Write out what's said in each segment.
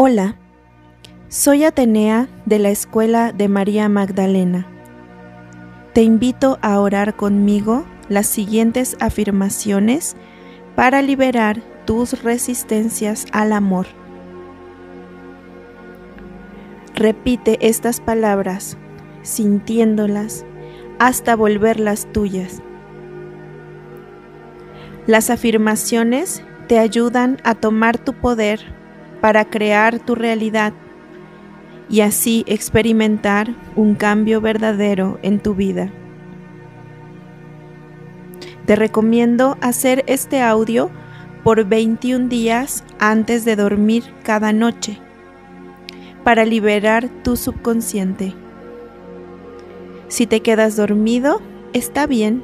Hola, soy Atenea de la Escuela de María Magdalena. Te invito a orar conmigo las siguientes afirmaciones para liberar tus resistencias al amor. Repite estas palabras, sintiéndolas, hasta volverlas tuyas. Las afirmaciones te ayudan a tomar tu poder para crear tu realidad y así experimentar un cambio verdadero en tu vida. Te recomiendo hacer este audio por 21 días antes de dormir cada noche para liberar tu subconsciente. Si te quedas dormido, está bien.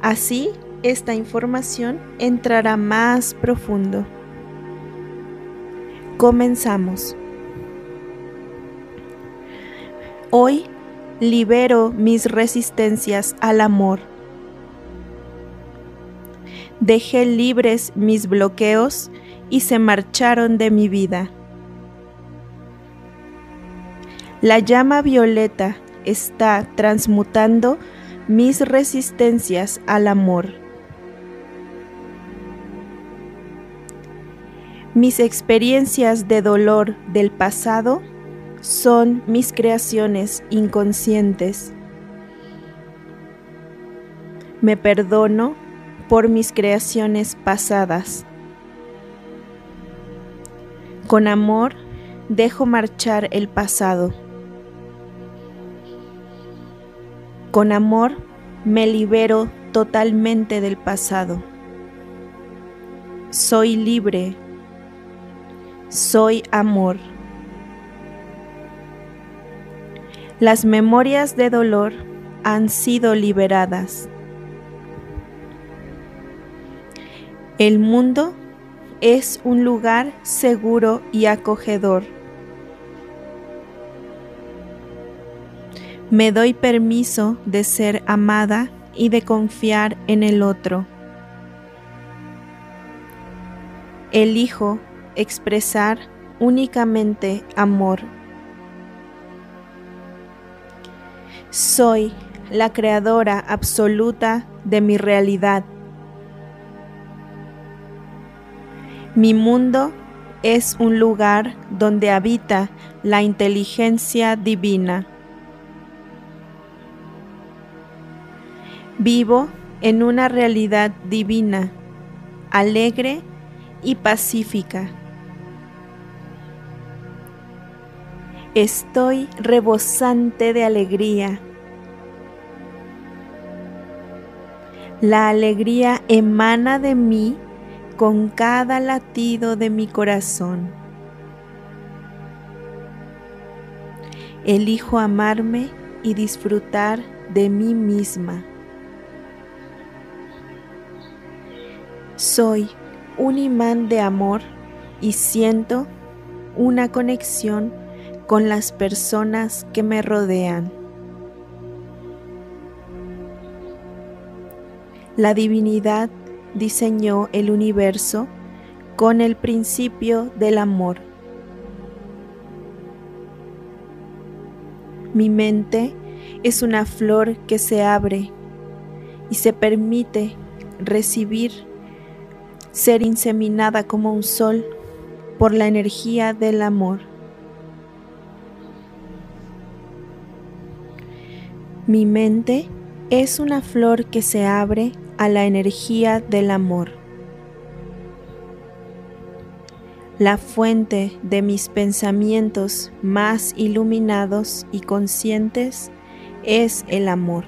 Así, esta información entrará más profundo. Comenzamos. Hoy libero mis resistencias al amor. Dejé libres mis bloqueos y se marcharon de mi vida. La llama violeta está transmutando mis resistencias al amor. Mis experiencias de dolor del pasado son mis creaciones inconscientes. Me perdono por mis creaciones pasadas. Con amor dejo marchar el pasado. Con amor me libero totalmente del pasado. Soy libre. Soy amor. Las memorias de dolor han sido liberadas. El mundo es un lugar seguro y acogedor. Me doy permiso de ser amada y de confiar en el otro. Elijo expresar únicamente amor. Soy la creadora absoluta de mi realidad. Mi mundo es un lugar donde habita la inteligencia divina. Vivo en una realidad divina, alegre y pacífica. Estoy rebosante de alegría. La alegría emana de mí con cada latido de mi corazón. Elijo amarme y disfrutar de mí misma. Soy un imán de amor y siento una conexión con las personas que me rodean. La divinidad diseñó el universo con el principio del amor. Mi mente es una flor que se abre y se permite recibir, ser inseminada como un sol por la energía del amor. Mi mente es una flor que se abre a la energía del amor. La fuente de mis pensamientos más iluminados y conscientes es el amor.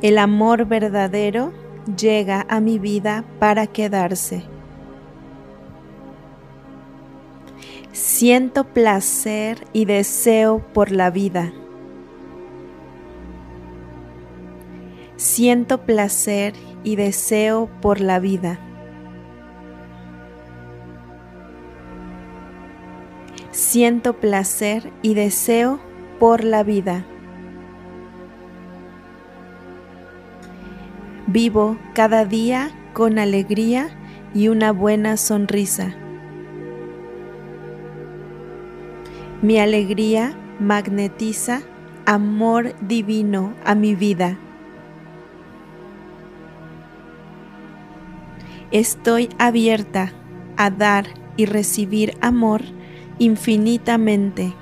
El amor verdadero llega a mi vida para quedarse. Siento placer y deseo por la vida. Siento placer y deseo por la vida. Siento placer y deseo por la vida. Vivo cada día con alegría y una buena sonrisa. Mi alegría magnetiza amor divino a mi vida. Estoy abierta a dar y recibir amor infinitamente.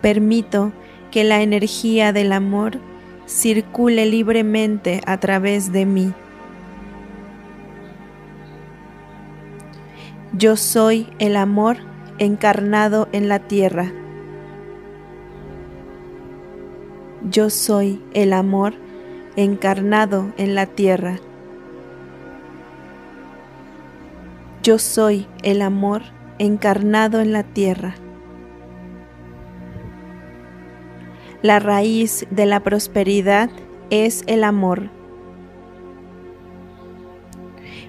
Permito que la energía del amor circule libremente a través de mí. Yo soy el amor encarnado en la tierra. Yo soy el amor encarnado en la tierra. Yo soy el amor encarnado en la tierra. La raíz de la prosperidad es el amor.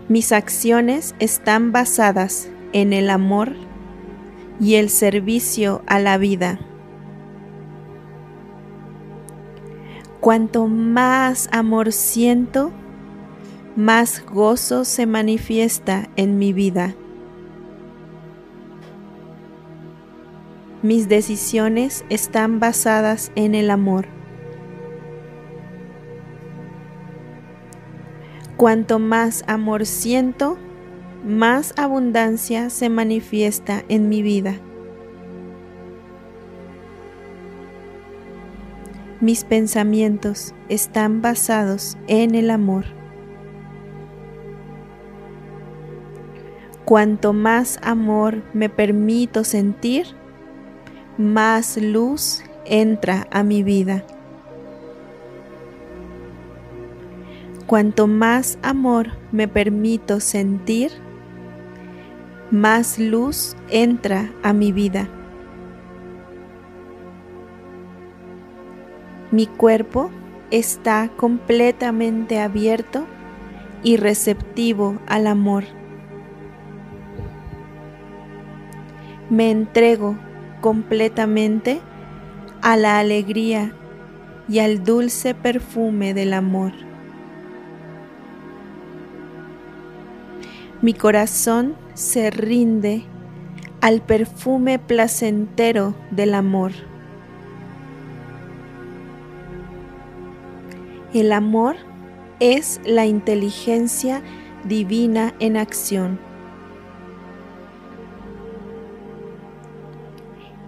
Mis acciones están basadas en el amor y el servicio a la vida. Cuanto más amor siento, más gozo se manifiesta en mi vida. Mis decisiones están basadas en el amor. Cuanto más amor siento, más abundancia se manifiesta en mi vida. Mis pensamientos están basados en el amor. Cuanto más amor me permito sentir, más luz entra a mi vida. Cuanto más amor me permito sentir, más luz entra a mi vida. Mi cuerpo está completamente abierto y receptivo al amor. Me entrego completamente a la alegría y al dulce perfume del amor. Mi corazón se rinde al perfume placentero del amor. El amor es la inteligencia divina en acción.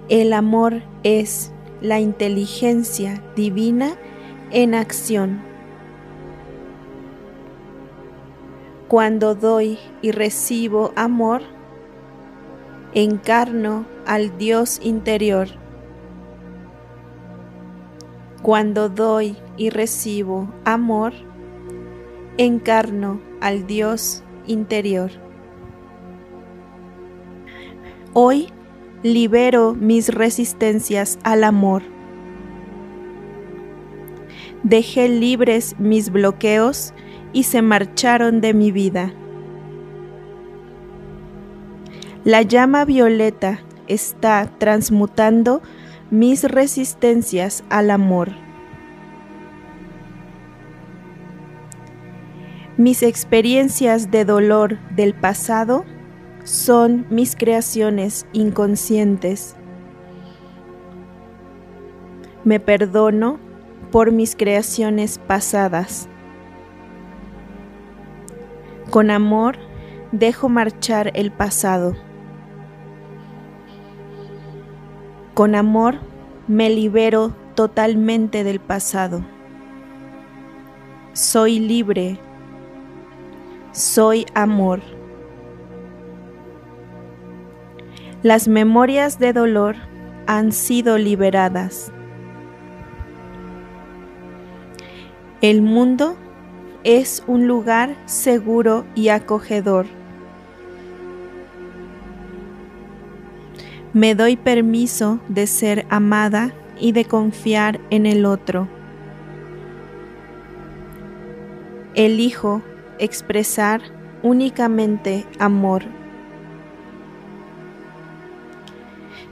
El amor es la inteligencia divina en acción. Cuando doy y recibo amor, encarno al Dios interior. Cuando doy y recibo amor, encarno al Dios interior. Hoy libero mis resistencias al amor. Dejé libres mis bloqueos y se marcharon de mi vida. La llama violeta está transmutando mis resistencias al amor. Mis experiencias de dolor del pasado son mis creaciones inconscientes. Me perdono por mis creaciones pasadas. Con amor dejo marchar el pasado. Con amor me libero totalmente del pasado. Soy libre. Soy amor. Las memorias de dolor han sido liberadas. El mundo es un lugar seguro y acogedor. Me doy permiso de ser amada y de confiar en el otro. Elijo expresar únicamente amor.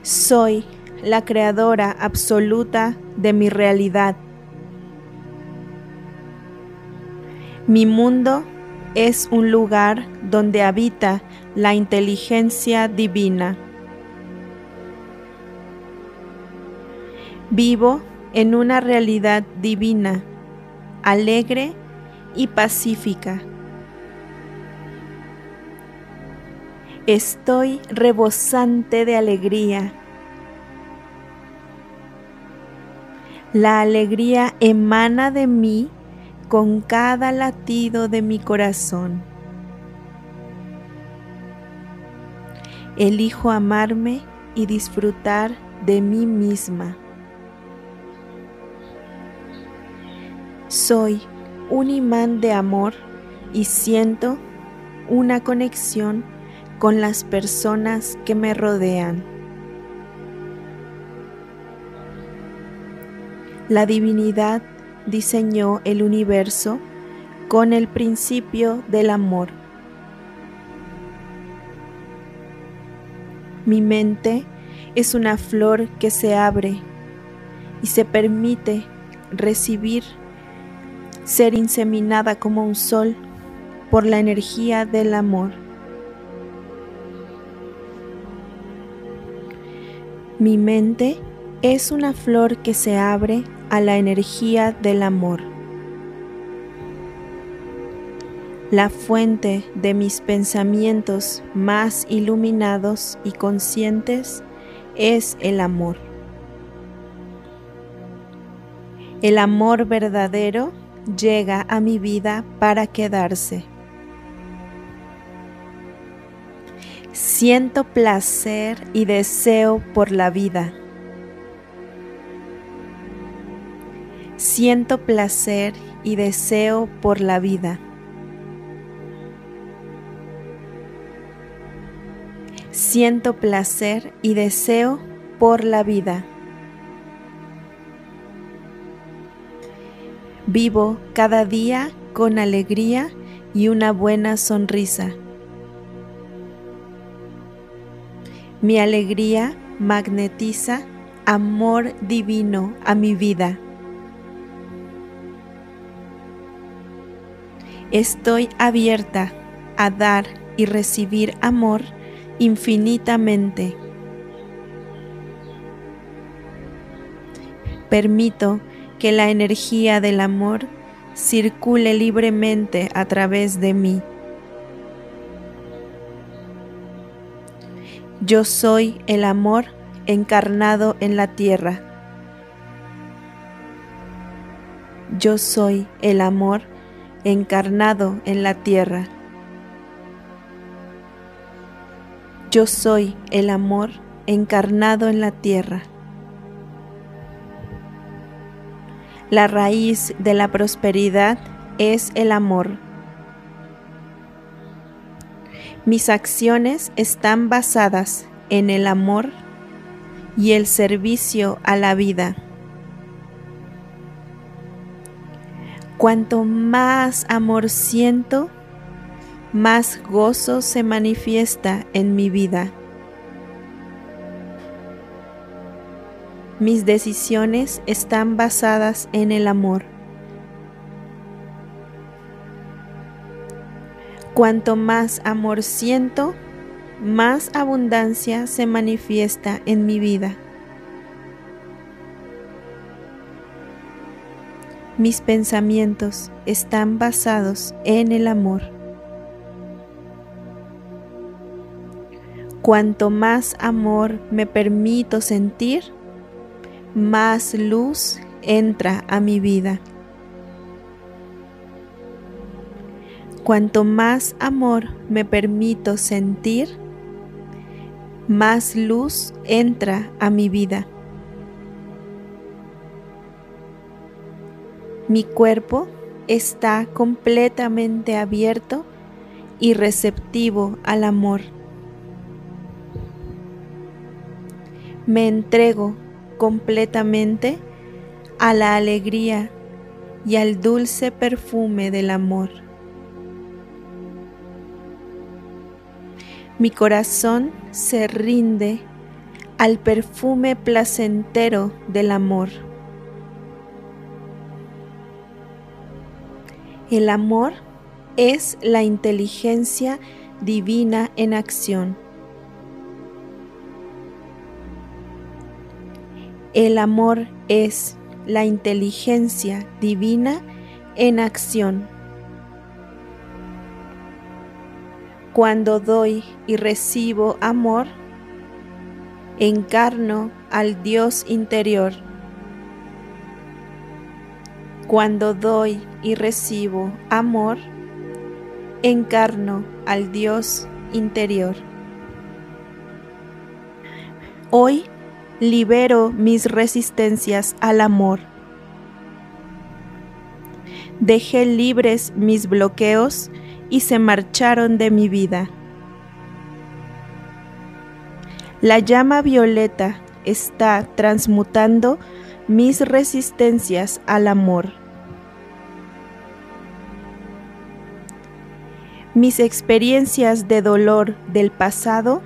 Soy la creadora absoluta de mi realidad. Mi mundo es un lugar donde habita la inteligencia divina. Vivo en una realidad divina, alegre y pacífica. Estoy rebosante de alegría. La alegría emana de mí con cada latido de mi corazón. Elijo amarme y disfrutar de mí misma. Soy un imán de amor y siento una conexión con las personas que me rodean. La divinidad diseñó el universo con el principio del amor. Mi mente es una flor que se abre y se permite recibir, ser inseminada como un sol por la energía del amor. Mi mente es una flor que se abre a la energía del amor. La fuente de mis pensamientos más iluminados y conscientes es el amor. El amor verdadero llega a mi vida para quedarse. Siento placer y deseo por la vida. Siento placer y deseo por la vida. Siento placer y deseo por la vida. Vivo cada día con alegría y una buena sonrisa. Mi alegría magnetiza amor divino a mi vida. Estoy abierta a dar y recibir amor infinitamente. Permito que la energía del amor circule libremente a través de mí. Yo soy el amor encarnado en la tierra. Yo soy el amor encarnado en la tierra. Yo soy el amor encarnado en la tierra. La raíz de la prosperidad es el amor. Mis acciones están basadas en el amor y el servicio a la vida. Cuanto más amor siento, más gozo se manifiesta en mi vida. Mis decisiones están basadas en el amor. Cuanto más amor siento, más abundancia se manifiesta en mi vida. Mis pensamientos están basados en el amor. Cuanto más amor me permito sentir, más luz entra a mi vida. Cuanto más amor me permito sentir, más luz entra a mi vida. Mi cuerpo está completamente abierto y receptivo al amor. Me entrego completamente a la alegría y al dulce perfume del amor. Mi corazón se rinde al perfume placentero del amor. El amor es la inteligencia divina en acción. El amor es la inteligencia divina en acción. Cuando doy y recibo amor, encarno al Dios interior. Cuando doy y recibo amor, encarno al Dios interior. Hoy libero mis resistencias al amor. Dejé libres mis bloqueos y se marcharon de mi vida. La llama violeta está transmutando mis resistencias al amor. Mis experiencias de dolor del pasado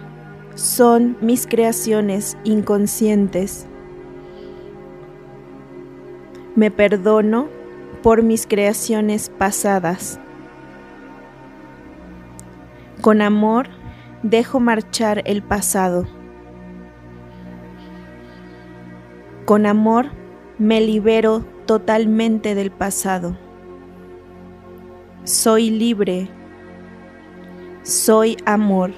son mis creaciones inconscientes. Me perdono por mis creaciones pasadas. Con amor dejo marchar el pasado. Con amor me libero totalmente del pasado. Soy libre. Soy amor.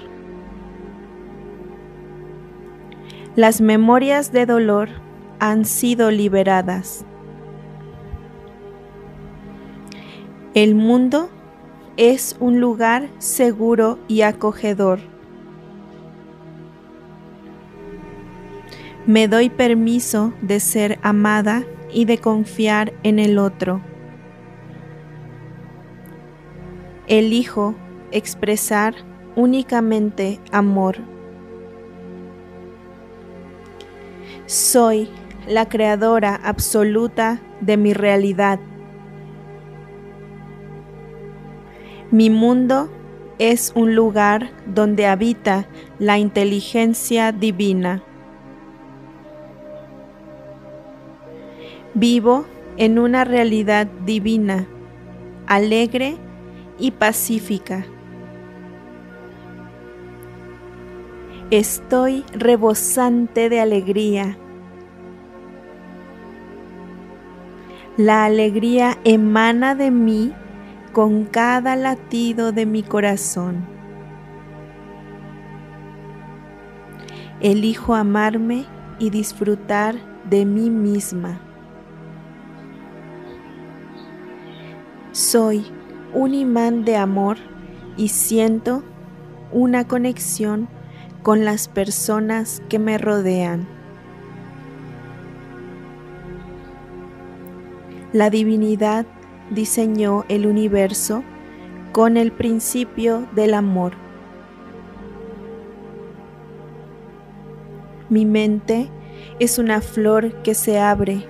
Las memorias de dolor han sido liberadas. El mundo es un lugar seguro y acogedor. Me doy permiso de ser amada y de confiar en el otro. Elijo expresar únicamente amor. Soy la creadora absoluta de mi realidad. Mi mundo es un lugar donde habita la inteligencia divina. Vivo en una realidad divina, alegre y pacífica. Estoy rebosante de alegría. La alegría emana de mí con cada latido de mi corazón. Elijo amarme y disfrutar de mí misma. Soy un imán de amor y siento una conexión con las personas que me rodean. La divinidad diseñó el universo con el principio del amor. Mi mente es una flor que se abre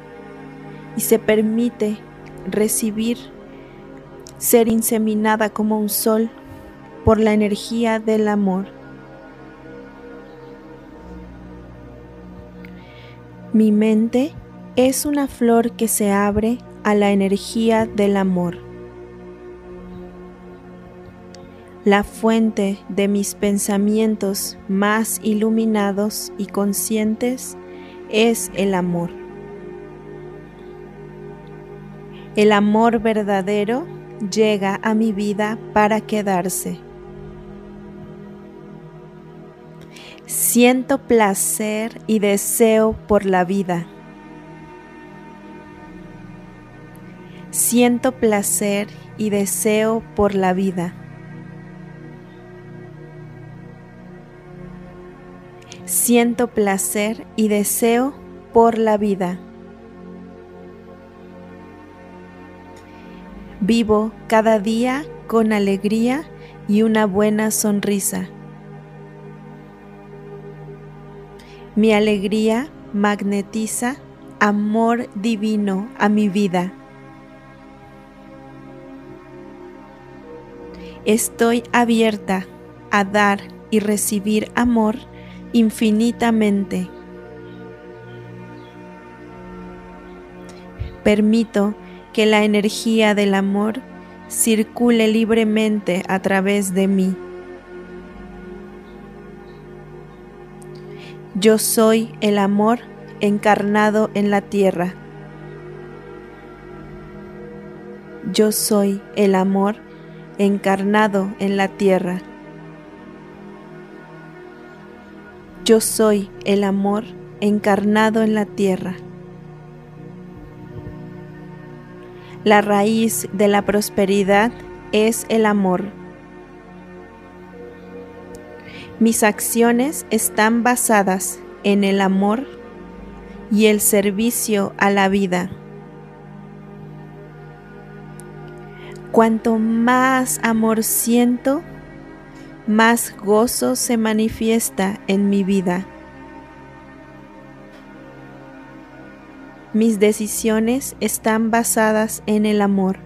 y se permite recibir, ser inseminada como un sol por la energía del amor. Mi mente es una flor que se abre a la energía del amor. La fuente de mis pensamientos más iluminados y conscientes es el amor. El amor verdadero llega a mi vida para quedarse. Siento placer y deseo por la vida. Siento placer y deseo por la vida. Siento placer y deseo por la vida. Vivo cada día con alegría y una buena sonrisa. Mi alegría magnetiza amor divino a mi vida. Estoy abierta a dar y recibir amor infinitamente. Permito que la energía del amor circule libremente a través de mí. Yo soy el amor encarnado en la tierra. Yo soy el amor encarnado en la tierra. Yo soy el amor encarnado en la tierra. La raíz de la prosperidad es el amor. Mis acciones están basadas en el amor y el servicio a la vida. Cuanto más amor siento, más gozo se manifiesta en mi vida. Mis decisiones están basadas en el amor.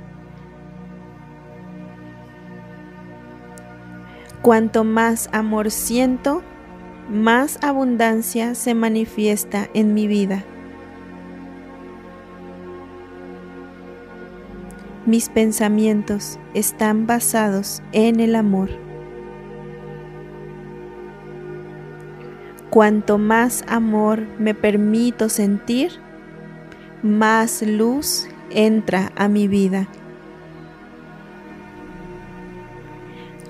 Cuanto más amor siento, más abundancia se manifiesta en mi vida. Mis pensamientos están basados en el amor. Cuanto más amor me permito sentir, más luz entra a mi vida.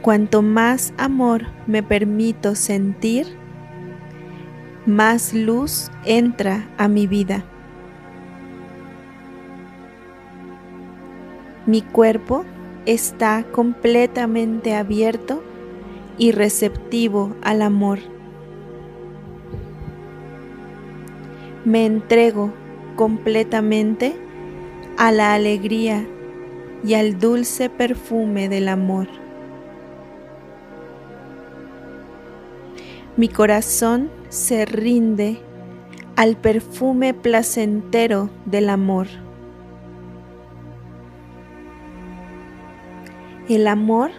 Cuanto más amor me permito sentir, más luz entra a mi vida. Mi cuerpo está completamente abierto y receptivo al amor. Me entrego completamente a la alegría y al dulce perfume del amor. Mi corazón se rinde al perfume placentero del amor. El amor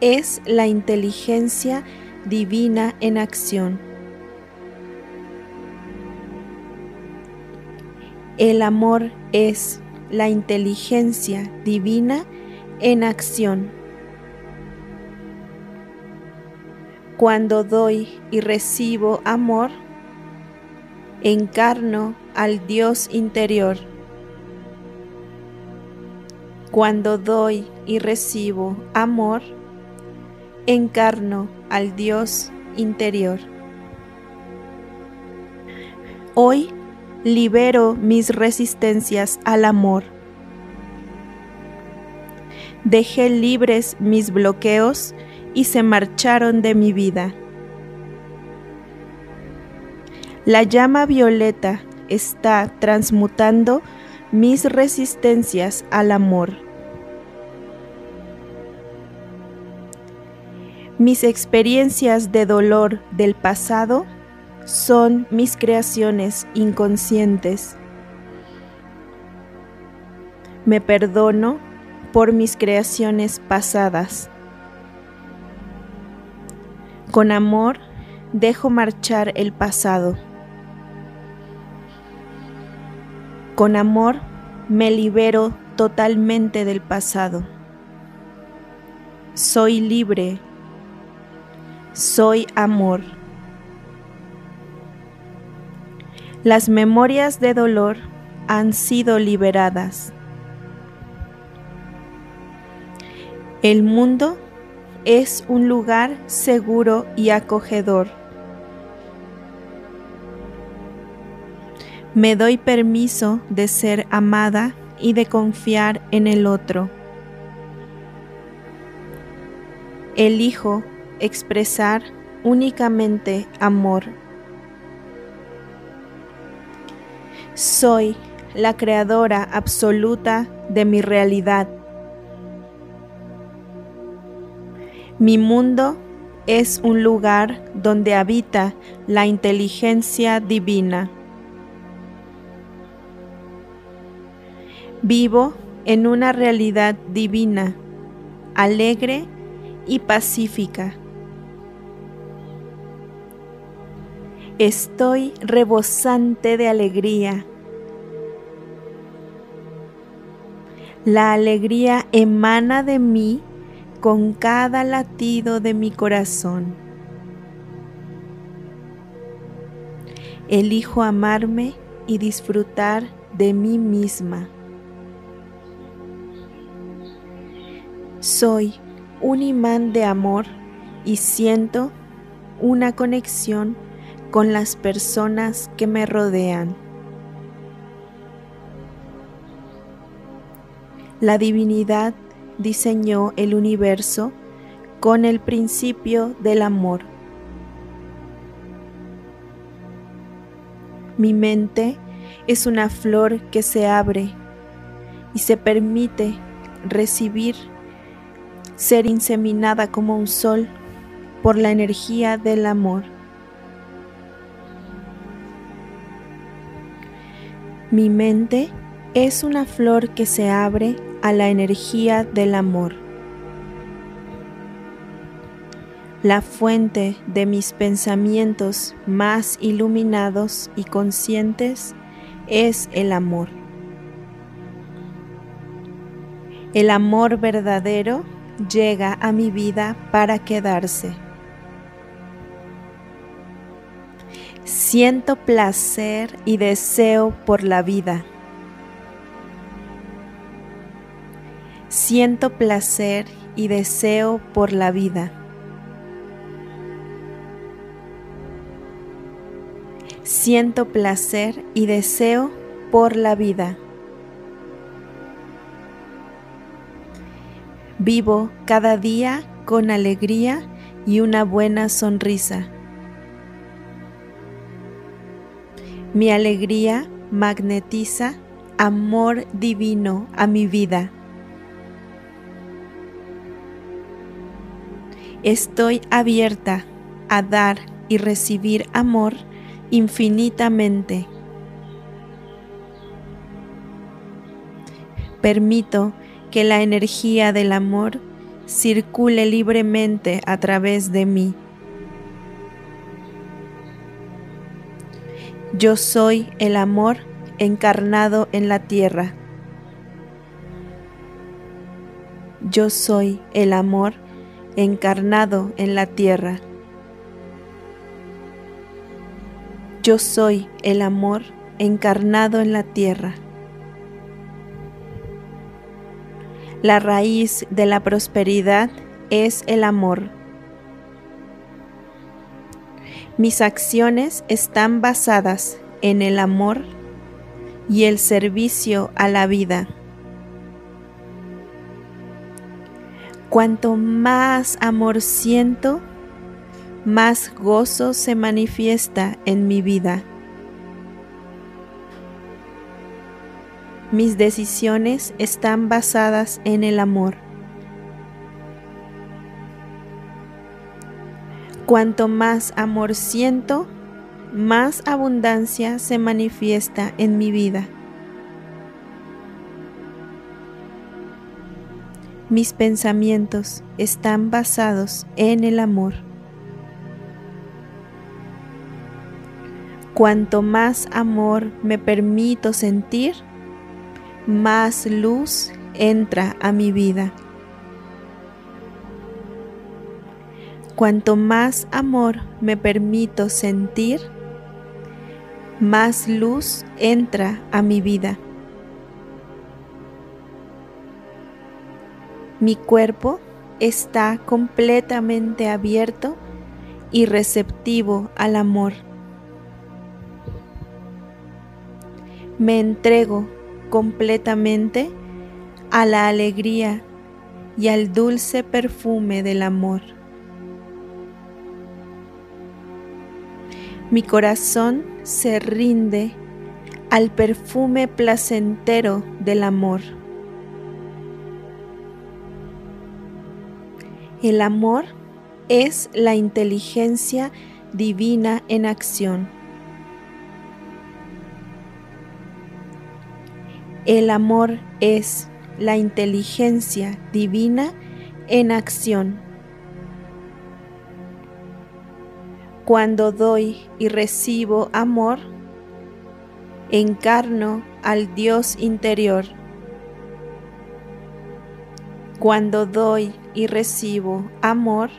es la inteligencia divina en acción. El amor es la inteligencia divina en acción. Cuando doy y recibo amor, encarno al Dios interior. Cuando doy y recibo amor, encarno al Dios interior. Hoy libero mis resistencias al amor. Dejé libres mis bloqueos y se marcharon de mi vida. La llama violeta está transmutando mis resistencias al amor. Mis experiencias de dolor del pasado son mis creaciones inconscientes. Me perdono por mis creaciones pasadas. Con amor dejo marchar el pasado. Con amor me libero totalmente del pasado. Soy libre. Soy amor. Las memorias de dolor han sido liberadas. El mundo es un lugar seguro y acogedor. Me doy permiso de ser amada y de confiar en el otro. Elijo expresar únicamente amor. Soy la creadora absoluta de mi realidad. Mi mundo es un lugar donde habita la inteligencia divina. Vivo en una realidad divina, alegre y pacífica. Estoy rebosante de alegría. La alegría emana de mí con cada latido de mi corazón. Elijo amarme y disfrutar de mí misma. Soy un imán de amor y siento una conexión con las personas que me rodean. La divinidad diseñó el universo con el principio del amor. Mi mente es una flor que se abre y se permite recibir, ser inseminada como un sol por la energía del amor. Mi mente es una flor que se abre a la energía del amor. La fuente de mis pensamientos más iluminados y conscientes es el amor. El amor verdadero llega a mi vida para quedarse. Siento placer y deseo por la vida. Siento placer y deseo por la vida. Siento placer y deseo por la vida. Vivo cada día con alegría y una buena sonrisa. Mi alegría magnetiza amor divino a mi vida. Estoy abierta a dar y recibir amor infinitamente. Permito que la energía del amor circule libremente a través de mí. Yo soy el amor encarnado en la tierra. Yo soy el amor encarnado en la tierra. Yo soy el amor encarnado en la tierra. La raíz de la prosperidad es el amor. Mis acciones están basadas en el amor y el servicio a la vida. Cuanto más amor siento, más gozo se manifiesta en mi vida. Mis decisiones están basadas en el amor. Cuanto más amor siento, más abundancia se manifiesta en mi vida. Mis pensamientos están basados en el amor. Cuanto más amor me permito sentir, más luz entra a mi vida. Cuanto más amor me permito sentir, más luz entra a mi vida. Mi cuerpo está completamente abierto y receptivo al amor. Me entrego completamente a la alegría y al dulce perfume del amor. Mi corazón se rinde al perfume placentero del amor. El amor es la inteligencia divina en acción. El amor es la inteligencia divina en acción. Cuando doy y recibo amor, encarno al Dios interior. Cuando doy y recibo amor,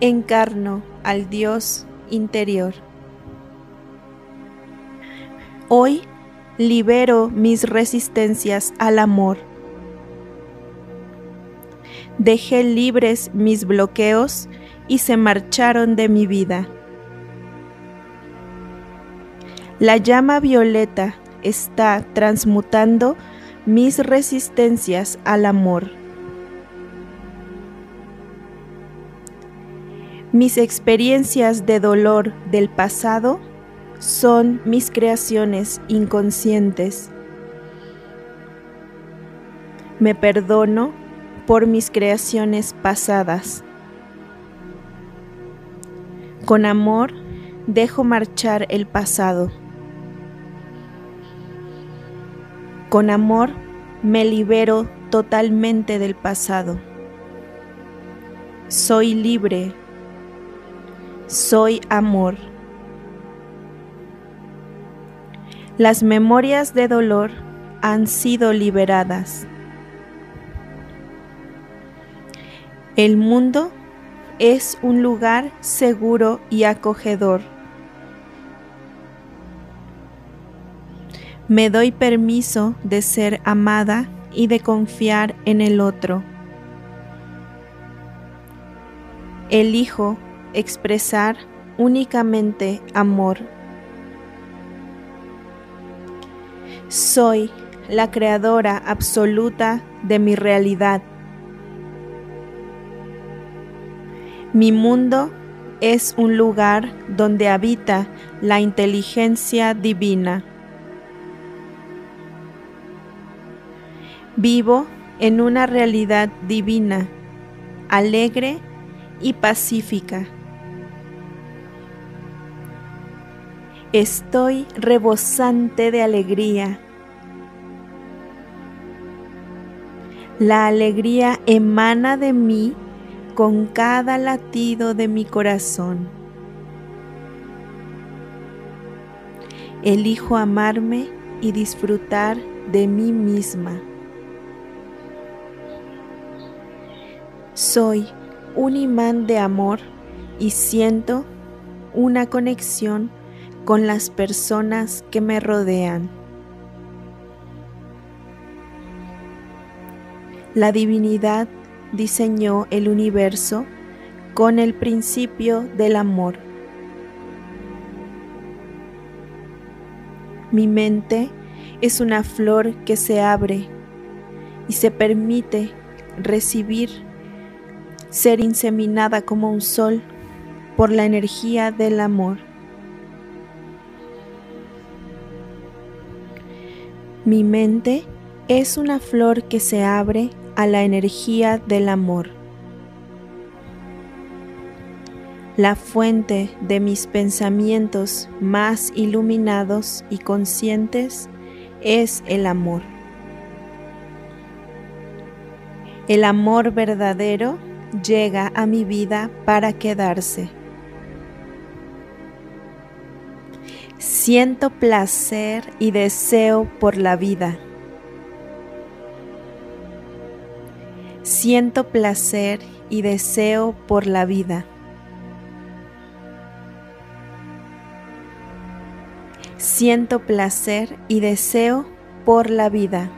encarno al Dios interior. Hoy libero mis resistencias al amor. Dejé libres mis bloqueos y se marcharon de mi vida. La llama violeta está transmutando mis resistencias al amor. Mis experiencias de dolor del pasado son mis creaciones inconscientes. Me perdono por mis creaciones pasadas. Con amor dejo marchar el pasado. Con amor me libero totalmente del pasado. Soy libre. Soy amor. Las memorias de dolor han sido liberadas. El mundo es un lugar seguro y acogedor. Me doy permiso de ser amada y de confiar en el otro. Elijo expresar únicamente amor. Soy la creadora absoluta de mi realidad. Mi mundo es un lugar donde habita la inteligencia divina. Vivo en una realidad divina, alegre y pacífica. Estoy rebosante de alegría. La alegría emana de mí con cada latido de mi corazón. Elijo amarme y disfrutar de mí misma. Soy un imán de amor y siento una conexión con las personas que me rodean. La divinidad diseñó el universo con el principio del amor. Mi mente es una flor que se abre y se permite recibir, ser inseminada como un sol por la energía del amor. Mi mente es una flor que se abre a la energía del amor. La fuente de mis pensamientos más iluminados y conscientes es el amor. El amor verdadero llega a mi vida para quedarse. Siento placer y deseo por la vida. Siento placer y deseo por la vida. Siento placer y deseo por la vida.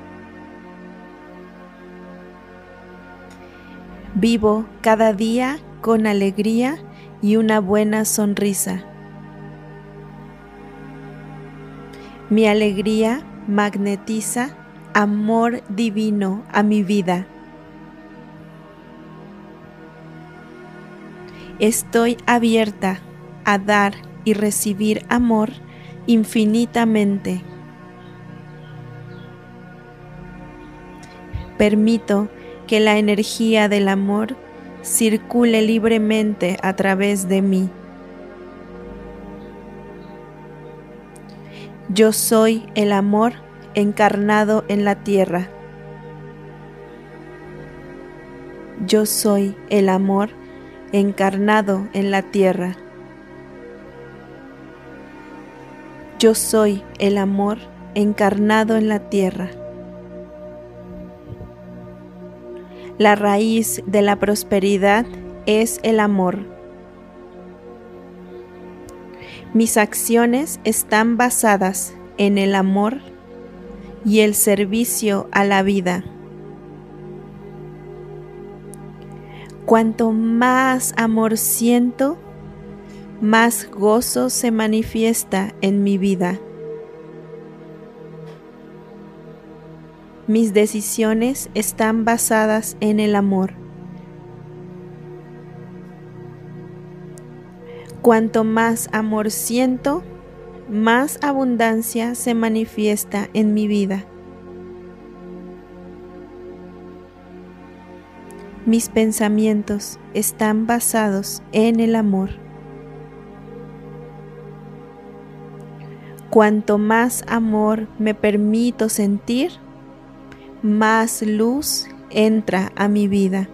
Vivo cada día con alegría y una buena sonrisa. Mi alegría magnetiza amor divino a mi vida. Estoy abierta a dar y recibir amor infinitamente. Permito que la energía del amor circule libremente a través de mí. Yo soy el amor encarnado en la tierra. Yo soy el amor encarnado en la tierra. Yo soy el amor encarnado en la tierra. La raíz de la prosperidad es el amor. Mis acciones están basadas en el amor y el servicio a la vida. Cuanto más amor siento, más gozo se manifiesta en mi vida. Mis decisiones están basadas en el amor. Cuanto más amor siento, más abundancia se manifiesta en mi vida. Mis pensamientos están basados en el amor. Cuanto más amor me permito sentir, más luz entra a mi vida.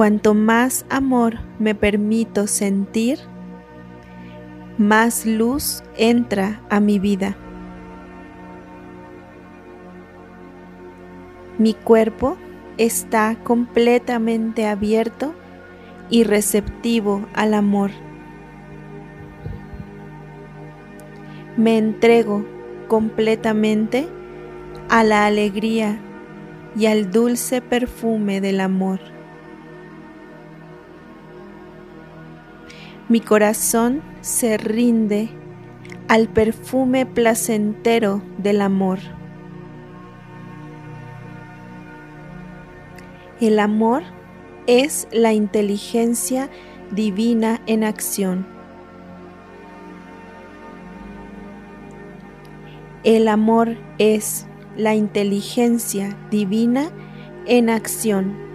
Cuanto más amor me permito sentir, más luz entra a mi vida. Mi cuerpo está completamente abierto y receptivo al amor. Me entrego completamente a la alegría y al dulce perfume del amor. Mi corazón se rinde al perfume placentero del amor. El amor es la inteligencia divina en acción. El amor es la inteligencia divina en acción.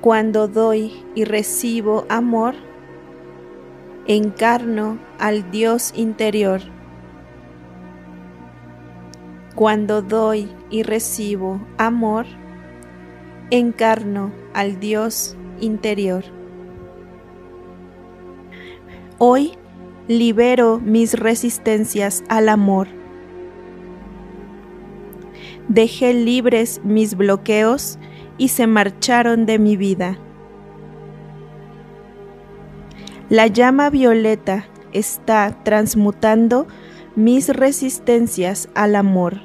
Cuando doy y recibo amor, encarno al Dios interior. Cuando doy y recibo amor, encarno al Dios interior. Hoy libero mis resistencias al amor. Dejé libres mis bloqueos y se marcharon de mi vida. La llama violeta está transmutando mis resistencias al amor.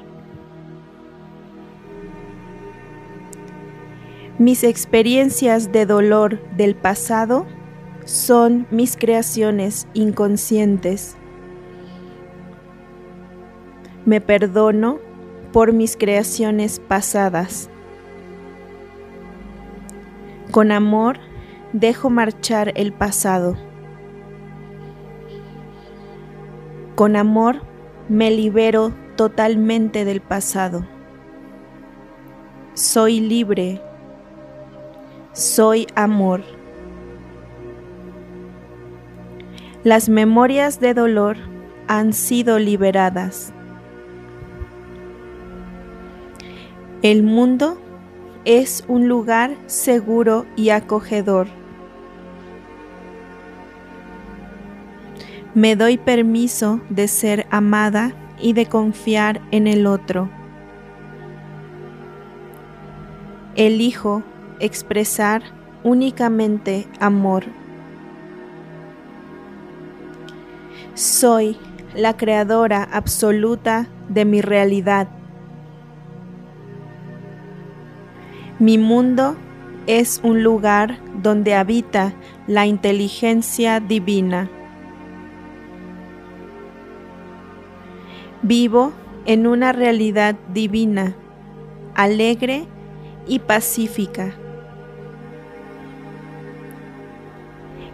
Mis experiencias de dolor del pasado son mis creaciones inconscientes. Me perdono por mis creaciones pasadas. Con amor dejo marchar el pasado. Con amor me libero totalmente del pasado. Soy libre. Soy amor. Las memorias de dolor han sido liberadas. El mundo es un lugar seguro y acogedor. Me doy permiso de ser amada y de confiar en el otro. Elijo expresar únicamente amor. Soy la creadora absoluta de mi realidad. Mi mundo es un lugar donde habita la inteligencia divina. Vivo en una realidad divina, alegre y pacífica.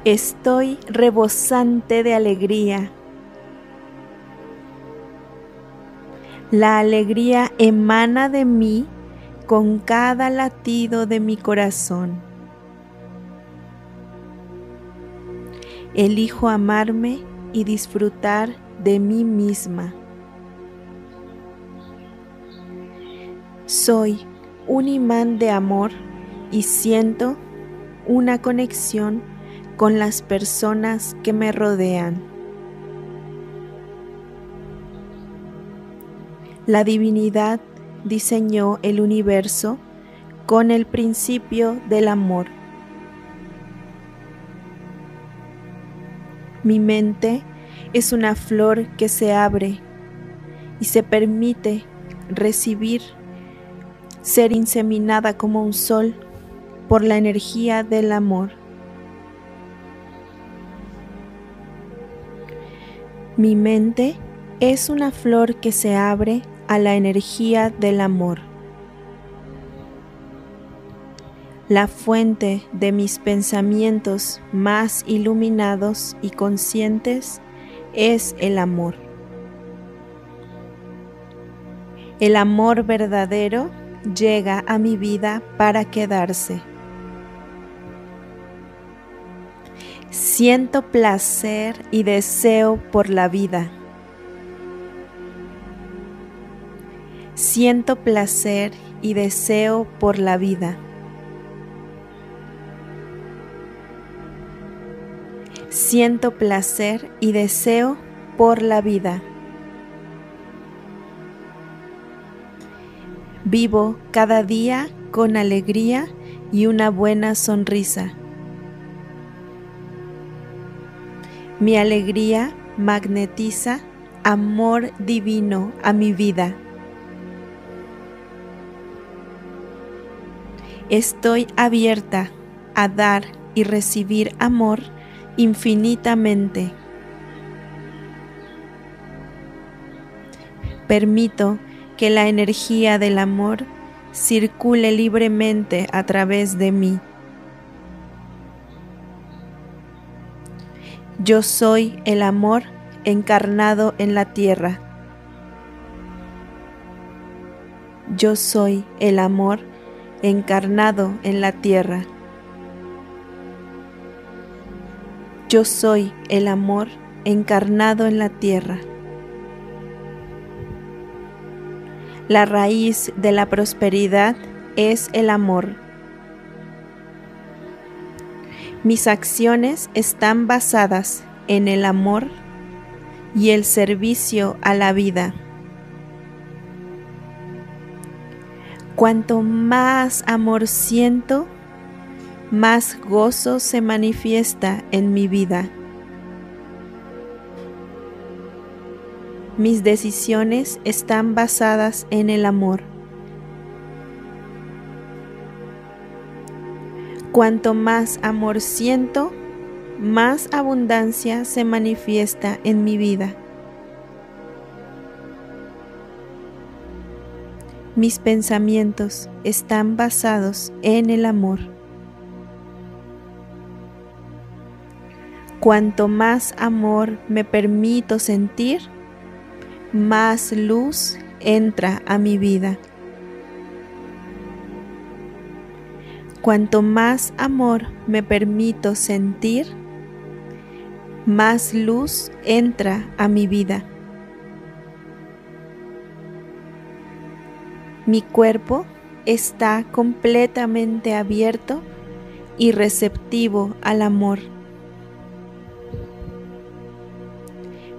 Estoy rebosante de alegría. La alegría emana de mí con cada latido de mi corazón. Elijo amarme y disfrutar de mí misma. Soy un imán de amor y siento una conexión con las personas que me rodean. La divinidad diseñó el universo con el principio del amor. Mi mente es una flor que se abre y se permite recibir, ser inseminada como un sol por la energía del amor. Mi mente es una flor que se abre a la energía del amor. La fuente de mis pensamientos más iluminados y conscientes es el amor. El amor verdadero llega a mi vida para quedarse. Siento placer y deseo por la vida. Siento placer y deseo por la vida. Siento placer y deseo por la vida. Vivo cada día con alegría y una buena sonrisa. Mi alegría magnetiza amor divino a mi vida. Estoy abierta a dar y recibir amor infinitamente. Permito que la energía del amor circule libremente a través de mí. Yo soy el amor encarnado en la tierra. Yo soy el amor encarnado en la tierra. Yo soy el amor encarnado en la tierra. La raíz de la prosperidad es el amor. Mis acciones están basadas en el amor y el servicio a la vida. Cuanto más amor siento, más gozo se manifiesta en mi vida. Mis decisiones están basadas en el amor. Cuanto más amor siento, más abundancia se manifiesta en mi vida. Mis pensamientos están basados en el amor. Cuanto más amor me permito sentir, más luz entra a mi vida. Cuanto más amor me permito sentir, más luz entra a mi vida. Mi cuerpo está completamente abierto y receptivo al amor.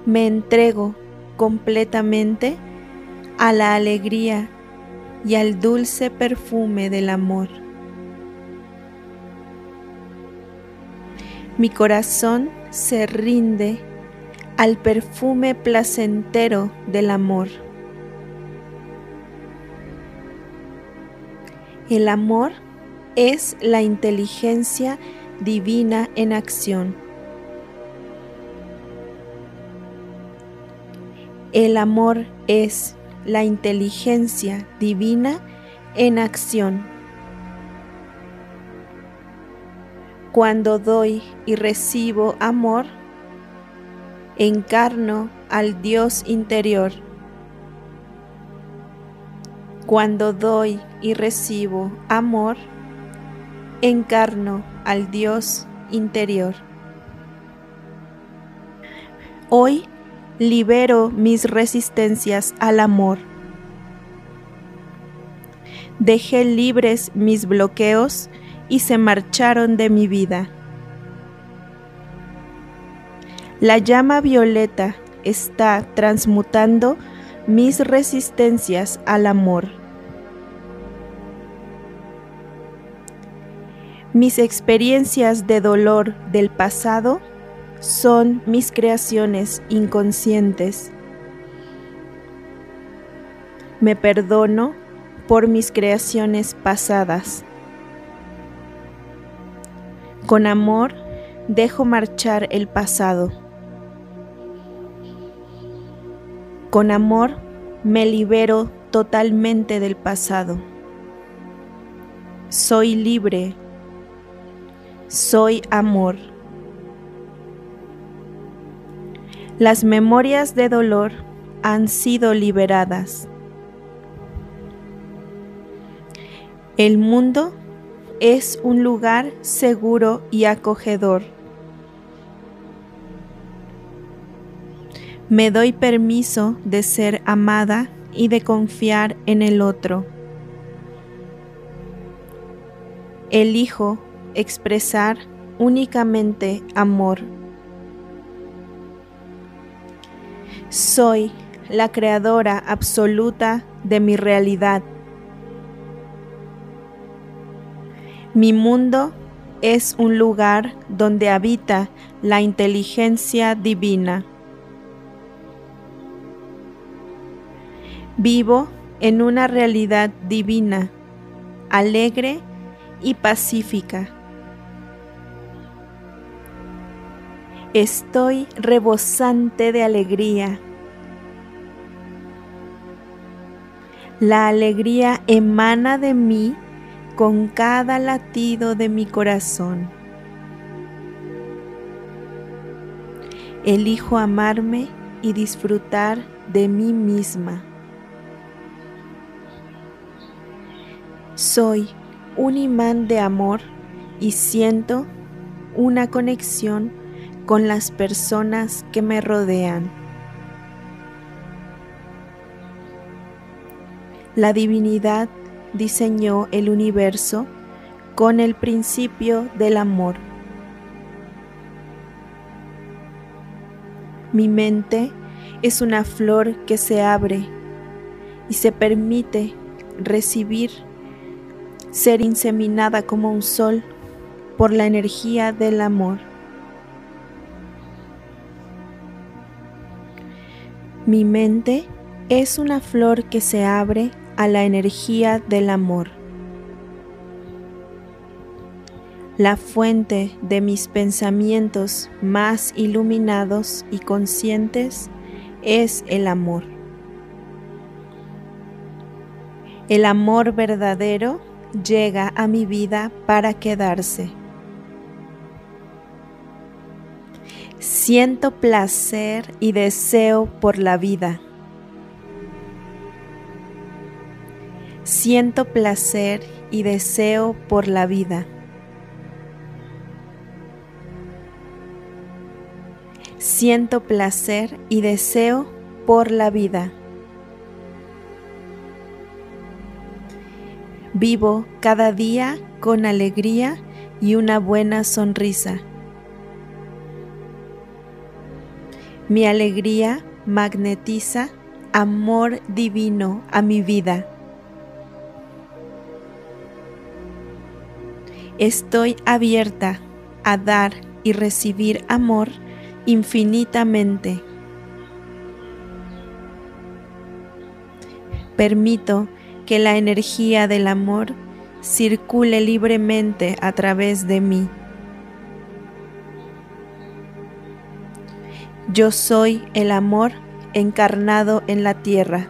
Me entrego completamente a la alegría y al dulce perfume del amor. Mi corazón se rinde al perfume placentero del amor. El amor es la inteligencia divina en acción. El amor es la inteligencia divina en acción. Cuando doy y recibo amor, encarno al Dios interior. Cuando doy y recibo amor, encarno al Dios interior. Hoy libero mis resistencias al amor. Dejé libres mis bloqueos y se marcharon de mi vida. La llama violeta está transmutando mis resistencias al amor. Mis experiencias de dolor del pasado son mis creaciones inconscientes. Me perdono por mis creaciones pasadas. Con amor dejo marchar el pasado. Con amor me libero totalmente del pasado. Soy libre. Soy amor. Las memorias de dolor han sido liberadas. El mundo es un lugar seguro y acogedor. Me doy permiso de ser amada y de confiar en el otro. Elijo expresar únicamente amor. Soy la creadora absoluta de mi realidad. Mi mundo es un lugar donde habita la inteligencia divina. Vivo en una realidad divina, alegre y pacífica. Estoy rebosante de alegría. La alegría emana de mí con cada latido de mi corazón. Elijo amarme y disfrutar de mí misma. Soy un imán de amor y siento una conexión con las personas que me rodean. La divinidad diseñó el universo con el principio del amor. Mi mente es una flor que se abre y se permite recibir, ser inseminada como un sol por la energía del amor. Mi mente es una flor que se abre a la energía del amor. La fuente de mis pensamientos más iluminados y conscientes es el amor. El amor verdadero llega a mi vida para quedarse. Siento placer y deseo por la vida. Siento placer y deseo por la vida. Siento placer y deseo por la vida. Vivo cada día con alegría y una buena sonrisa. Mi alegría magnetiza amor divino a mi vida. Estoy abierta a dar y recibir amor infinitamente. Permito que la energía del amor circule libremente a través de mí. Yo soy el amor encarnado en la tierra.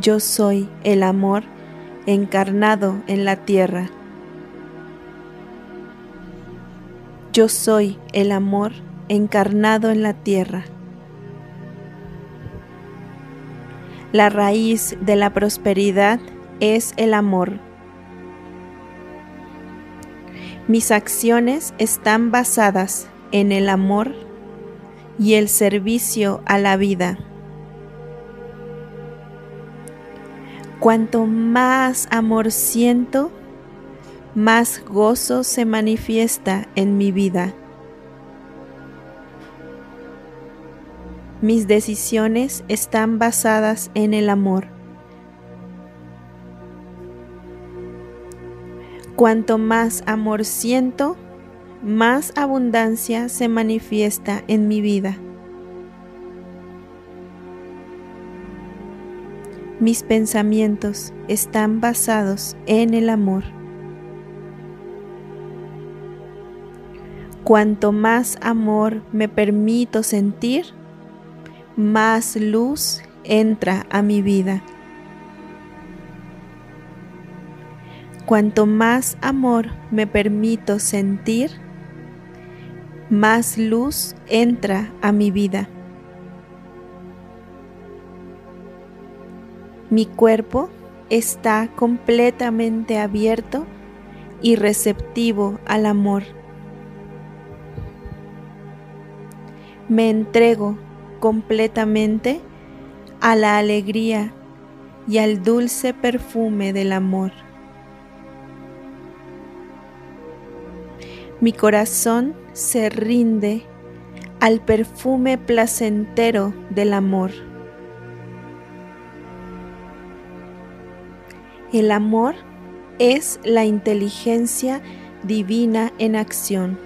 Yo soy el amor encarnado en la tierra. Yo soy el amor encarnado en la tierra. La raíz de la prosperidad es el amor. Mis acciones están basadas en el amor y el servicio a la vida. Cuanto más amor siento, más gozo se manifiesta en mi vida. mis decisiones están basadas en el amor. Cuanto más amor siento, más abundancia se manifiesta en mi vida. Mis pensamientos están basados en el amor. Cuanto más amor me permito sentir, más luz entra a mi vida. Cuanto más amor me permito sentir, más luz entra a mi vida. Mi cuerpo está completamente abierto y receptivo al amor. Me entrego completamente a la alegría y al dulce perfume del amor. Mi corazón se rinde al perfume placentero del amor. El amor es la inteligencia divina en acción.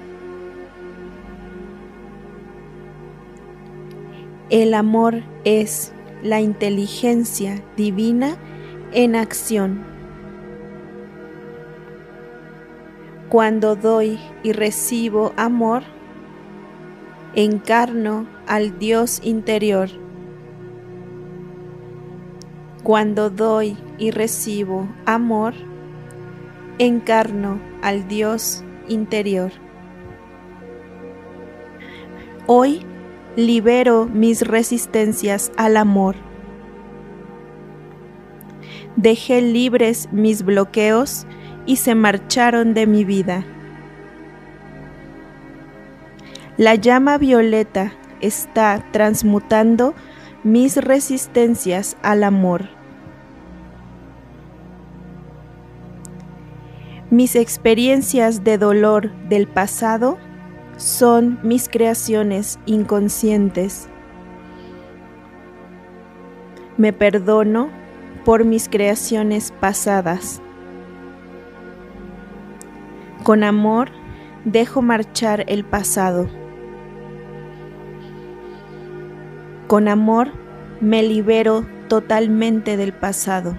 El amor es la inteligencia divina en acción. Cuando doy y recibo amor, encarno al Dios interior. Cuando doy y recibo amor, encarno al Dios interior. Hoy libero mis resistencias al amor. Dejé libres mis bloqueos y se marcharon de mi vida. La llama violeta está transmutando mis resistencias al amor. Mis experiencias de dolor del pasado son mis creaciones inconscientes. Me perdono por mis creaciones pasadas. Con amor dejo marchar el pasado. Con amor me libero totalmente del pasado.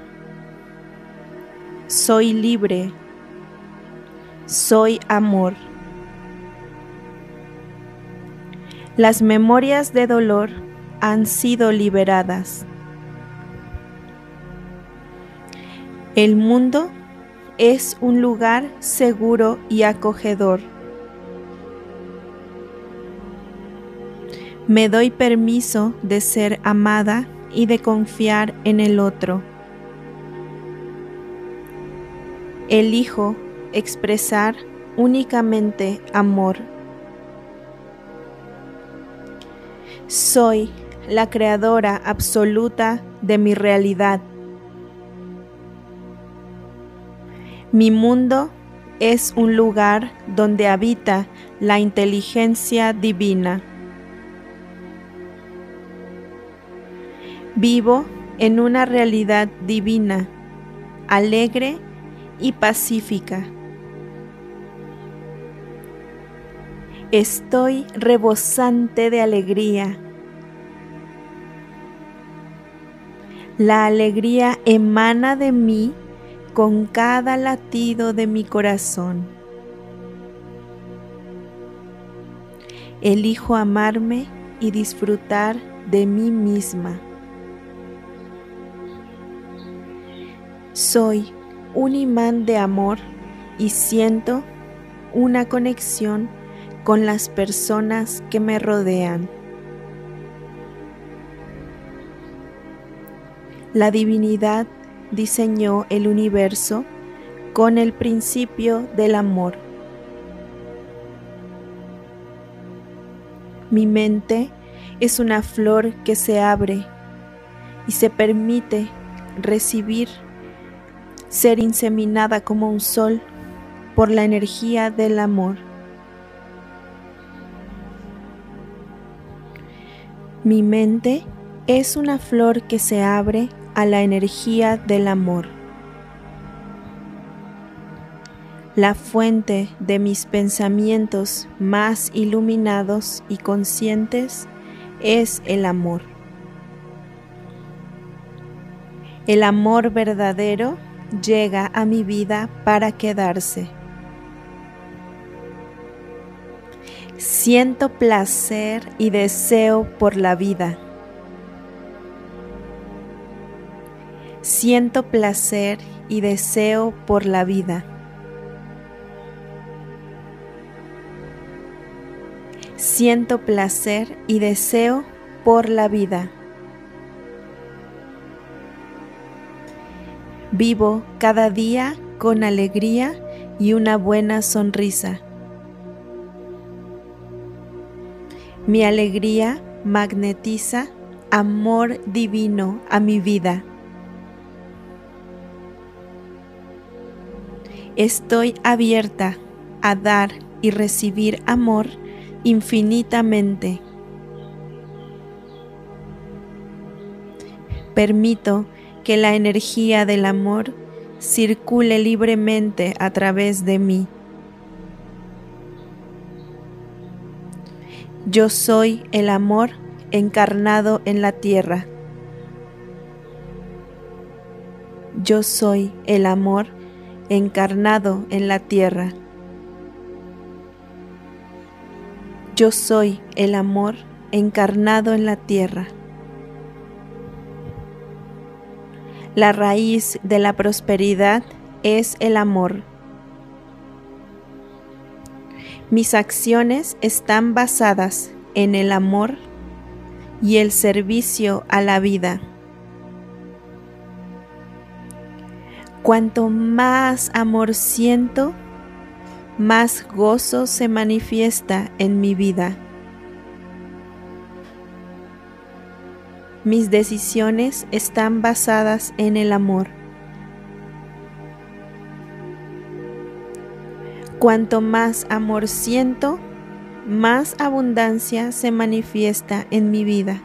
Soy libre. Soy amor. Las memorias de dolor han sido liberadas. El mundo es un lugar seguro y acogedor. Me doy permiso de ser amada y de confiar en el otro. Elijo expresar únicamente amor. Soy la creadora absoluta de mi realidad. Mi mundo es un lugar donde habita la inteligencia divina. Vivo en una realidad divina, alegre y pacífica. Estoy rebosante de alegría. La alegría emana de mí con cada latido de mi corazón. Elijo amarme y disfrutar de mí misma. Soy un imán de amor y siento una conexión con las personas que me rodean. La divinidad diseñó el universo con el principio del amor. Mi mente es una flor que se abre y se permite recibir ser inseminada como un sol por la energía del amor. Mi mente es una flor que se abre a la energía del amor. La fuente de mis pensamientos más iluminados y conscientes es el amor. El amor verdadero llega a mi vida para quedarse. Siento placer y deseo por la vida. Siento placer y deseo por la vida. Siento placer y deseo por la vida. Vivo cada día con alegría y una buena sonrisa. Mi alegría magnetiza amor divino a mi vida. Estoy abierta a dar y recibir amor infinitamente. Permito que la energía del amor circule libremente a través de mí. Yo soy el amor encarnado en la tierra. Yo soy el amor encarnado en la tierra. Yo soy el amor encarnado en la tierra. La raíz de la prosperidad es el amor. Mis acciones están basadas en el amor y el servicio a la vida. Cuanto más amor siento, más gozo se manifiesta en mi vida. Mis decisiones están basadas en el amor. Cuanto más amor siento, más abundancia se manifiesta en mi vida.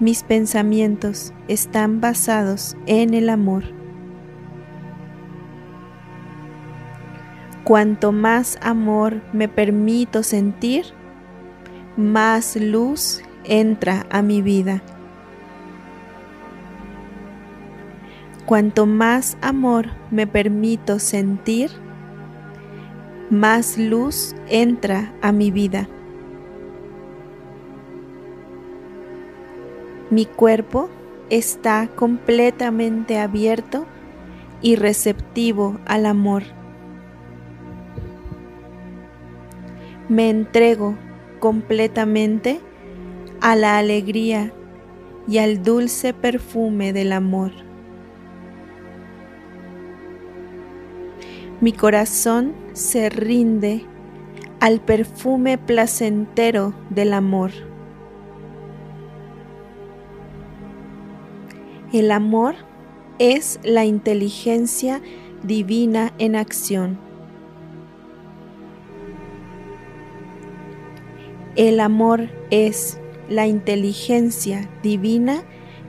Mis pensamientos están basados en el amor. Cuanto más amor me permito sentir, más luz entra a mi vida. Cuanto más amor me permito sentir, más luz entra a mi vida. Mi cuerpo está completamente abierto y receptivo al amor. Me entrego completamente a la alegría y al dulce perfume del amor. Mi corazón se rinde al perfume placentero del amor. El amor es la inteligencia divina en acción. El amor es la inteligencia divina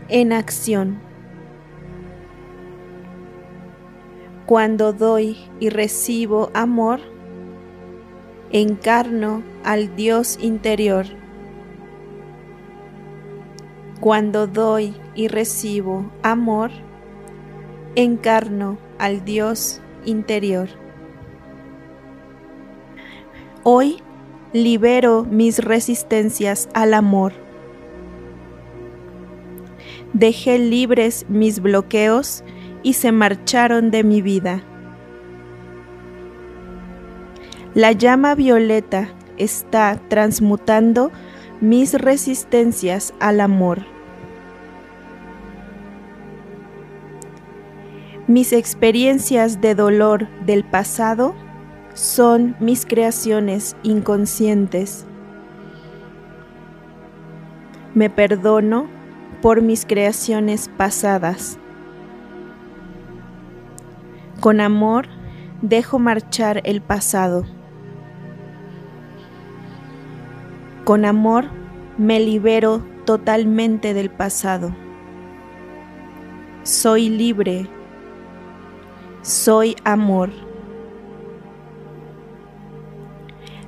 en acción. Cuando doy y recibo amor, encarno al Dios interior. Cuando doy y recibo amor, encarno al Dios interior. Hoy libero mis resistencias al amor. Dejé libres mis bloqueos y se marcharon de mi vida. La llama violeta está transmutando mis resistencias al amor. Mis experiencias de dolor del pasado son mis creaciones inconscientes. Me perdono por mis creaciones pasadas. Con amor dejo marchar el pasado. Con amor me libero totalmente del pasado. Soy libre. Soy amor.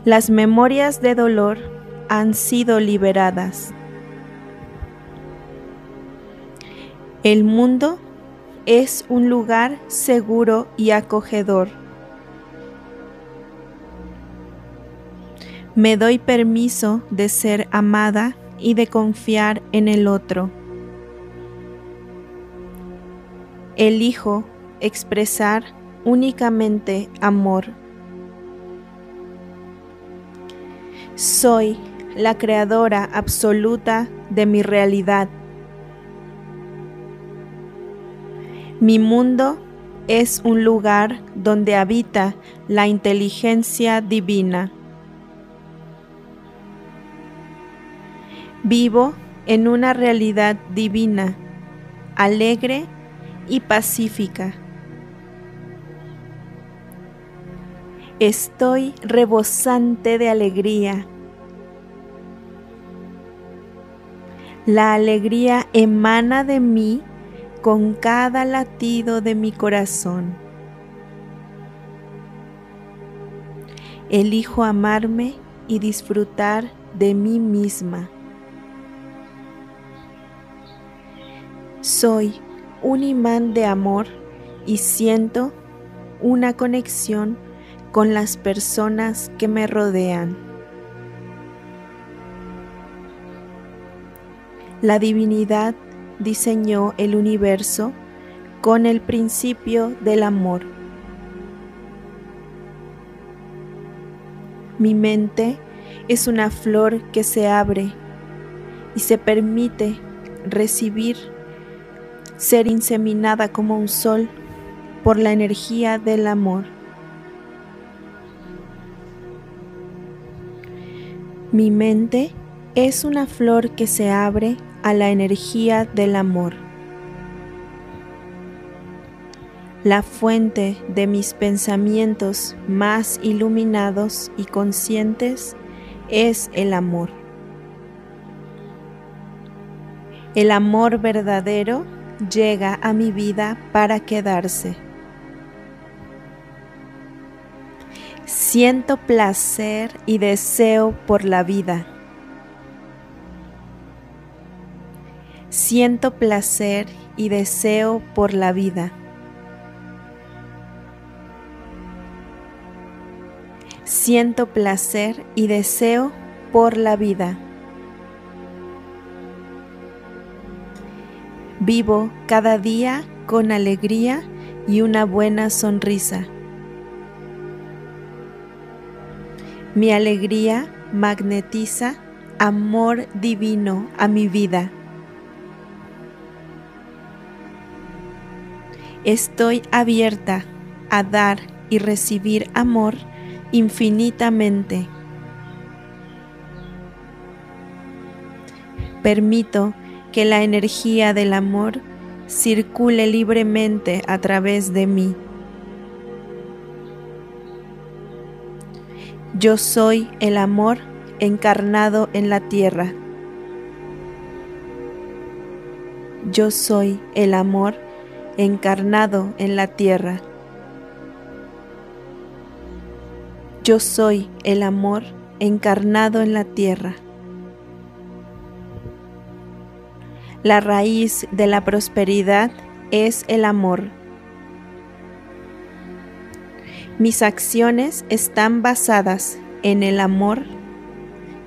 Las memorias de dolor han sido liberadas. El mundo es un lugar seguro y acogedor. Me doy permiso de ser amada y de confiar en el otro. Elijo expresar únicamente amor. Soy la creadora absoluta de mi realidad. Mi mundo es un lugar donde habita la inteligencia divina. Vivo en una realidad divina, alegre y pacífica. Estoy rebosante de alegría. La alegría emana de mí con cada latido de mi corazón. Elijo amarme y disfrutar de mí misma. Soy un imán de amor y siento una conexión con las personas que me rodean. La divinidad diseñó el universo con el principio del amor. Mi mente es una flor que se abre y se permite recibir, ser inseminada como un sol por la energía del amor. Mi mente es una flor que se abre a la energía del amor. La fuente de mis pensamientos más iluminados y conscientes es el amor. El amor verdadero llega a mi vida para quedarse. Siento placer y deseo por la vida. Siento placer y deseo por la vida. Siento placer y deseo por la vida. Vivo cada día con alegría y una buena sonrisa. Mi alegría magnetiza amor divino a mi vida. Estoy abierta a dar y recibir amor infinitamente. Permito que la energía del amor circule libremente a través de mí. Yo soy el amor encarnado en la tierra. Yo soy el amor encarnado en la tierra. Yo soy el amor encarnado en la tierra. La raíz de la prosperidad es el amor. Mis acciones están basadas en el amor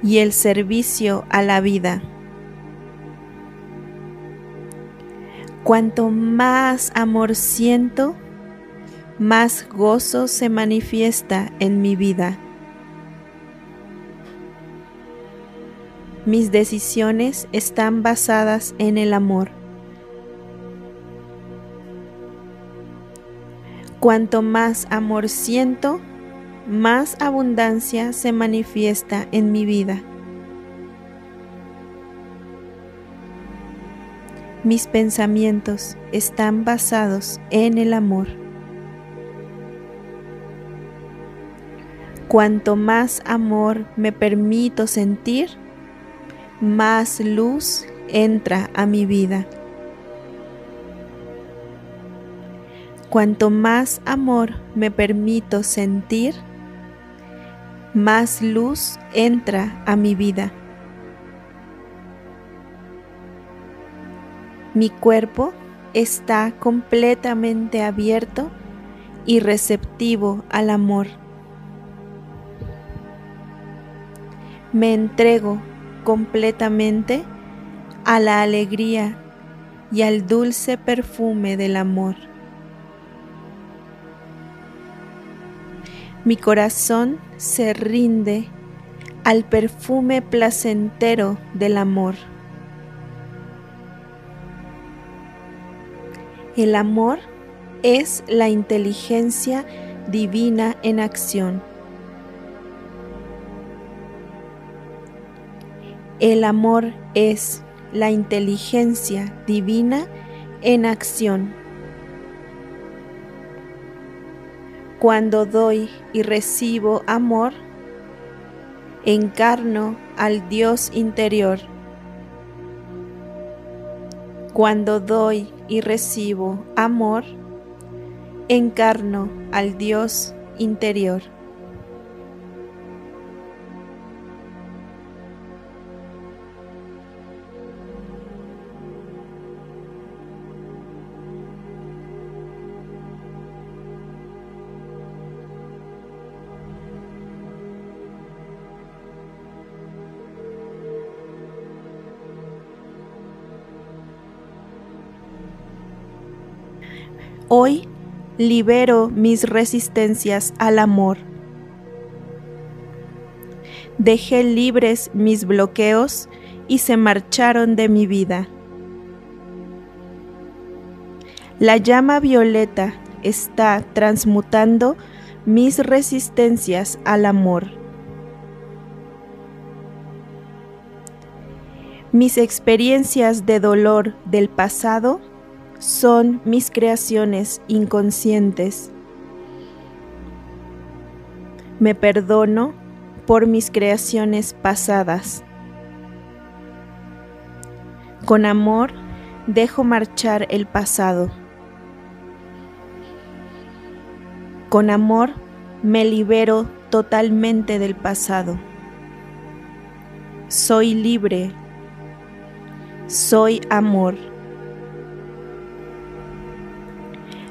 y el servicio a la vida. Cuanto más amor siento, más gozo se manifiesta en mi vida. Mis decisiones están basadas en el amor. Cuanto más amor siento, más abundancia se manifiesta en mi vida. Mis pensamientos están basados en el amor. Cuanto más amor me permito sentir, más luz entra a mi vida. Cuanto más amor me permito sentir, más luz entra a mi vida. Mi cuerpo está completamente abierto y receptivo al amor. Me entrego completamente a la alegría y al dulce perfume del amor. Mi corazón se rinde al perfume placentero del amor. El amor es la inteligencia divina en acción. El amor es la inteligencia divina en acción. Cuando doy y recibo amor, encarno al Dios interior. Cuando doy y recibo amor, encarno al Dios interior. Hoy libero mis resistencias al amor. Dejé libres mis bloqueos y se marcharon de mi vida. La llama violeta está transmutando mis resistencias al amor. Mis experiencias de dolor del pasado son mis creaciones inconscientes. Me perdono por mis creaciones pasadas. Con amor dejo marchar el pasado. Con amor me libero totalmente del pasado. Soy libre. Soy amor.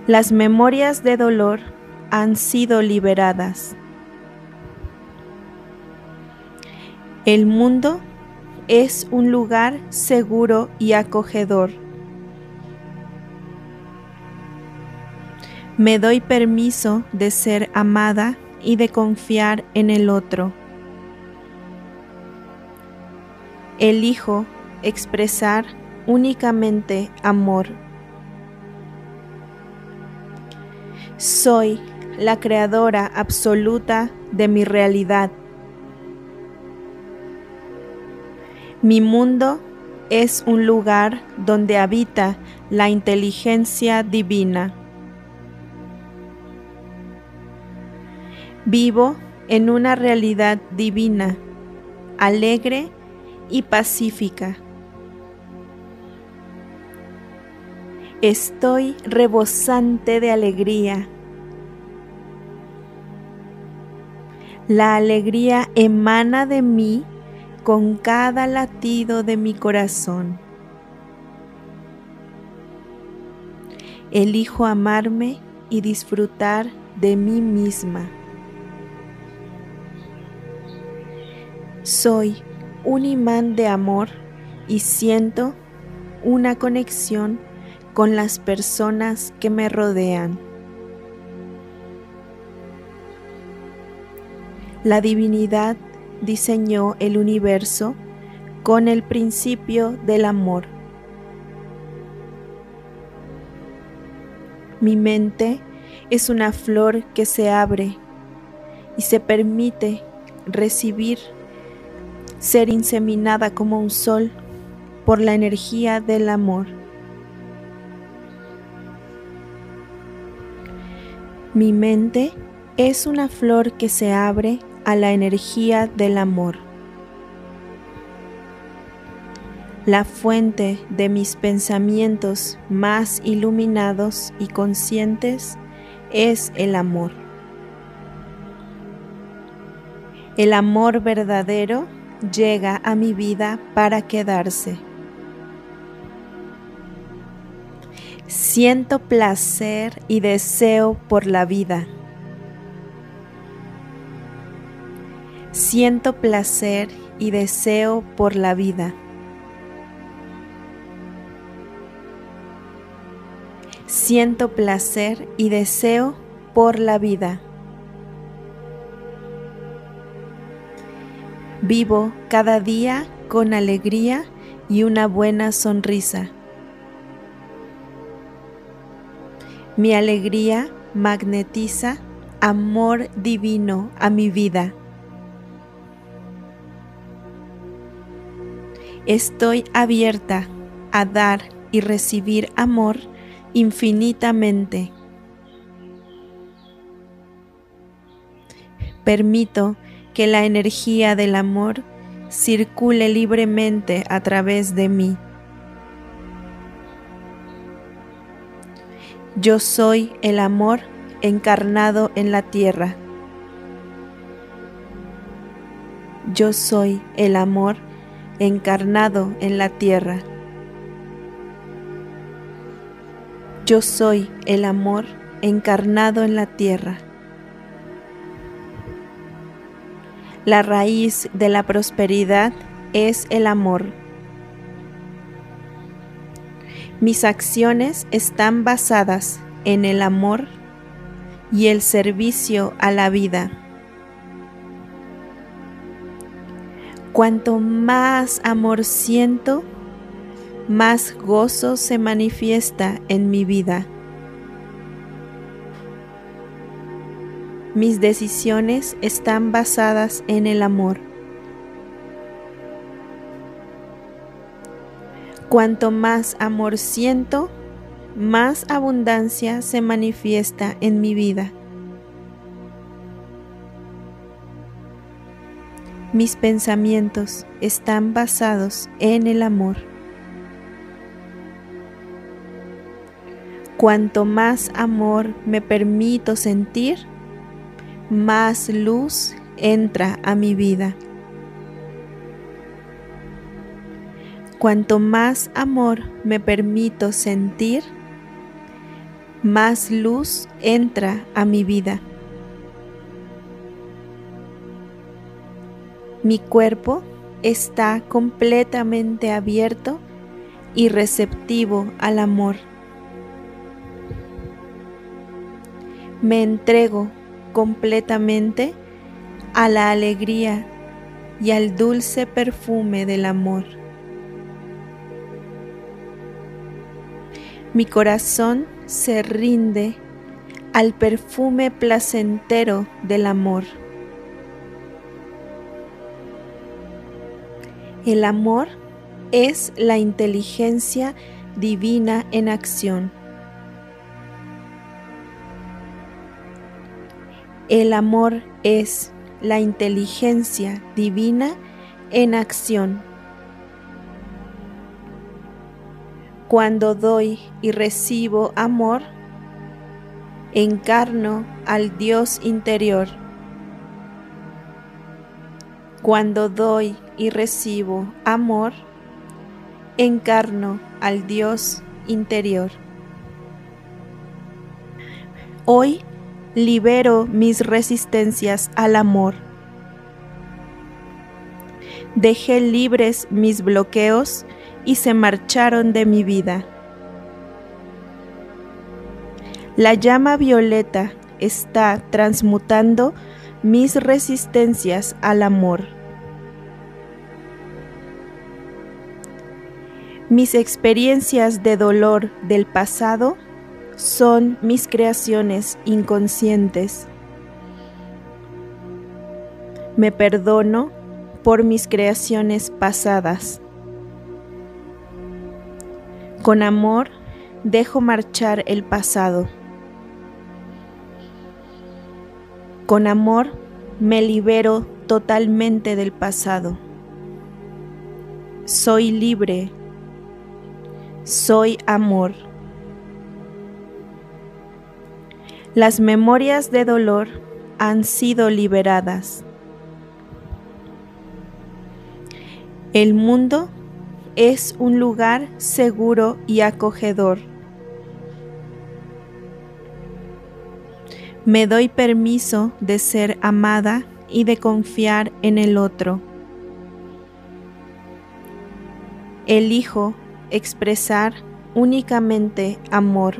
Las memorias de dolor han sido liberadas. El mundo es un lugar seguro y acogedor. Me doy permiso de ser amada y de confiar en el otro. Elijo expresar únicamente amor. Soy la creadora absoluta de mi realidad. Mi mundo es un lugar donde habita la inteligencia divina. Vivo en una realidad divina, alegre y pacífica. Estoy rebosante de alegría. La alegría emana de mí con cada latido de mi corazón. Elijo amarme y disfrutar de mí misma. Soy un imán de amor y siento una conexión con las personas que me rodean. La divinidad diseñó el universo con el principio del amor. Mi mente es una flor que se abre y se permite recibir, ser inseminada como un sol por la energía del amor. Mi mente es una flor que se abre a la energía del amor. La fuente de mis pensamientos más iluminados y conscientes es el amor. El amor verdadero llega a mi vida para quedarse. Siento placer y deseo por la vida. Siento placer y deseo por la vida. Siento placer y deseo por la vida. Vivo cada día con alegría y una buena sonrisa. Mi alegría magnetiza amor divino a mi vida. Estoy abierta a dar y recibir amor infinitamente. Permito que la energía del amor circule libremente a través de mí. Yo soy el amor encarnado en la tierra. Yo soy el amor encarnado en la tierra. Yo soy el amor encarnado en la tierra. La raíz de la prosperidad es el amor. Mis acciones están basadas en el amor y el servicio a la vida. Cuanto más amor siento, más gozo se manifiesta en mi vida. Mis decisiones están basadas en el amor. Cuanto más amor siento, más abundancia se manifiesta en mi vida. Mis pensamientos están basados en el amor. Cuanto más amor me permito sentir, más luz entra a mi vida. Cuanto más amor me permito sentir, más luz entra a mi vida. Mi cuerpo está completamente abierto y receptivo al amor. Me entrego completamente a la alegría y al dulce perfume del amor. Mi corazón se rinde al perfume placentero del amor. El amor es la inteligencia divina en acción. El amor es la inteligencia divina en acción. Cuando doy y recibo amor, encarno al Dios interior. Cuando doy y recibo amor, encarno al Dios interior. Hoy libero mis resistencias al amor. Dejé libres mis bloqueos y se marcharon de mi vida. La llama violeta está transmutando mis resistencias al amor. Mis experiencias de dolor del pasado son mis creaciones inconscientes. Me perdono por mis creaciones pasadas. Con amor dejo marchar el pasado. Con amor me libero totalmente del pasado. soy libre, soy amor. Las memorias de dolor han sido liberadas. El mundo es un lugar seguro y acogedor. Me doy permiso de ser amada y de confiar en el otro. Elijo expresar únicamente amor.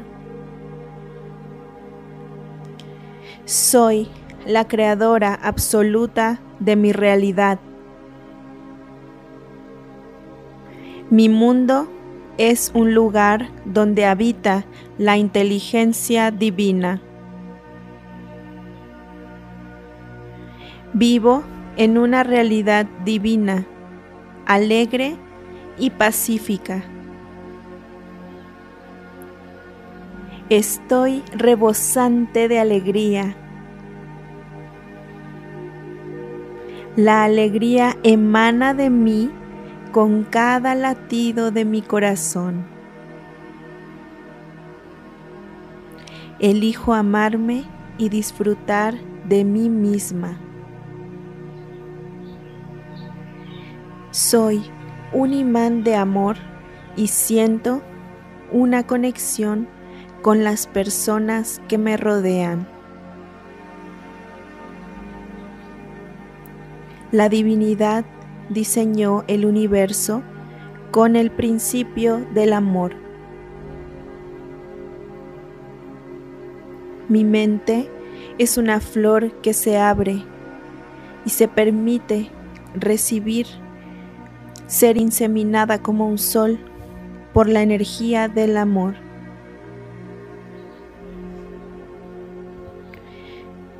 Soy la creadora absoluta de mi realidad. Mi mundo es un lugar donde habita la inteligencia divina. Vivo en una realidad divina, alegre y pacífica. Estoy rebosante de alegría. La alegría emana de mí con cada latido de mi corazón. Elijo amarme y disfrutar de mí misma. Soy un imán de amor y siento una conexión con las personas que me rodean. La divinidad diseñó el universo con el principio del amor. Mi mente es una flor que se abre y se permite recibir, ser inseminada como un sol por la energía del amor.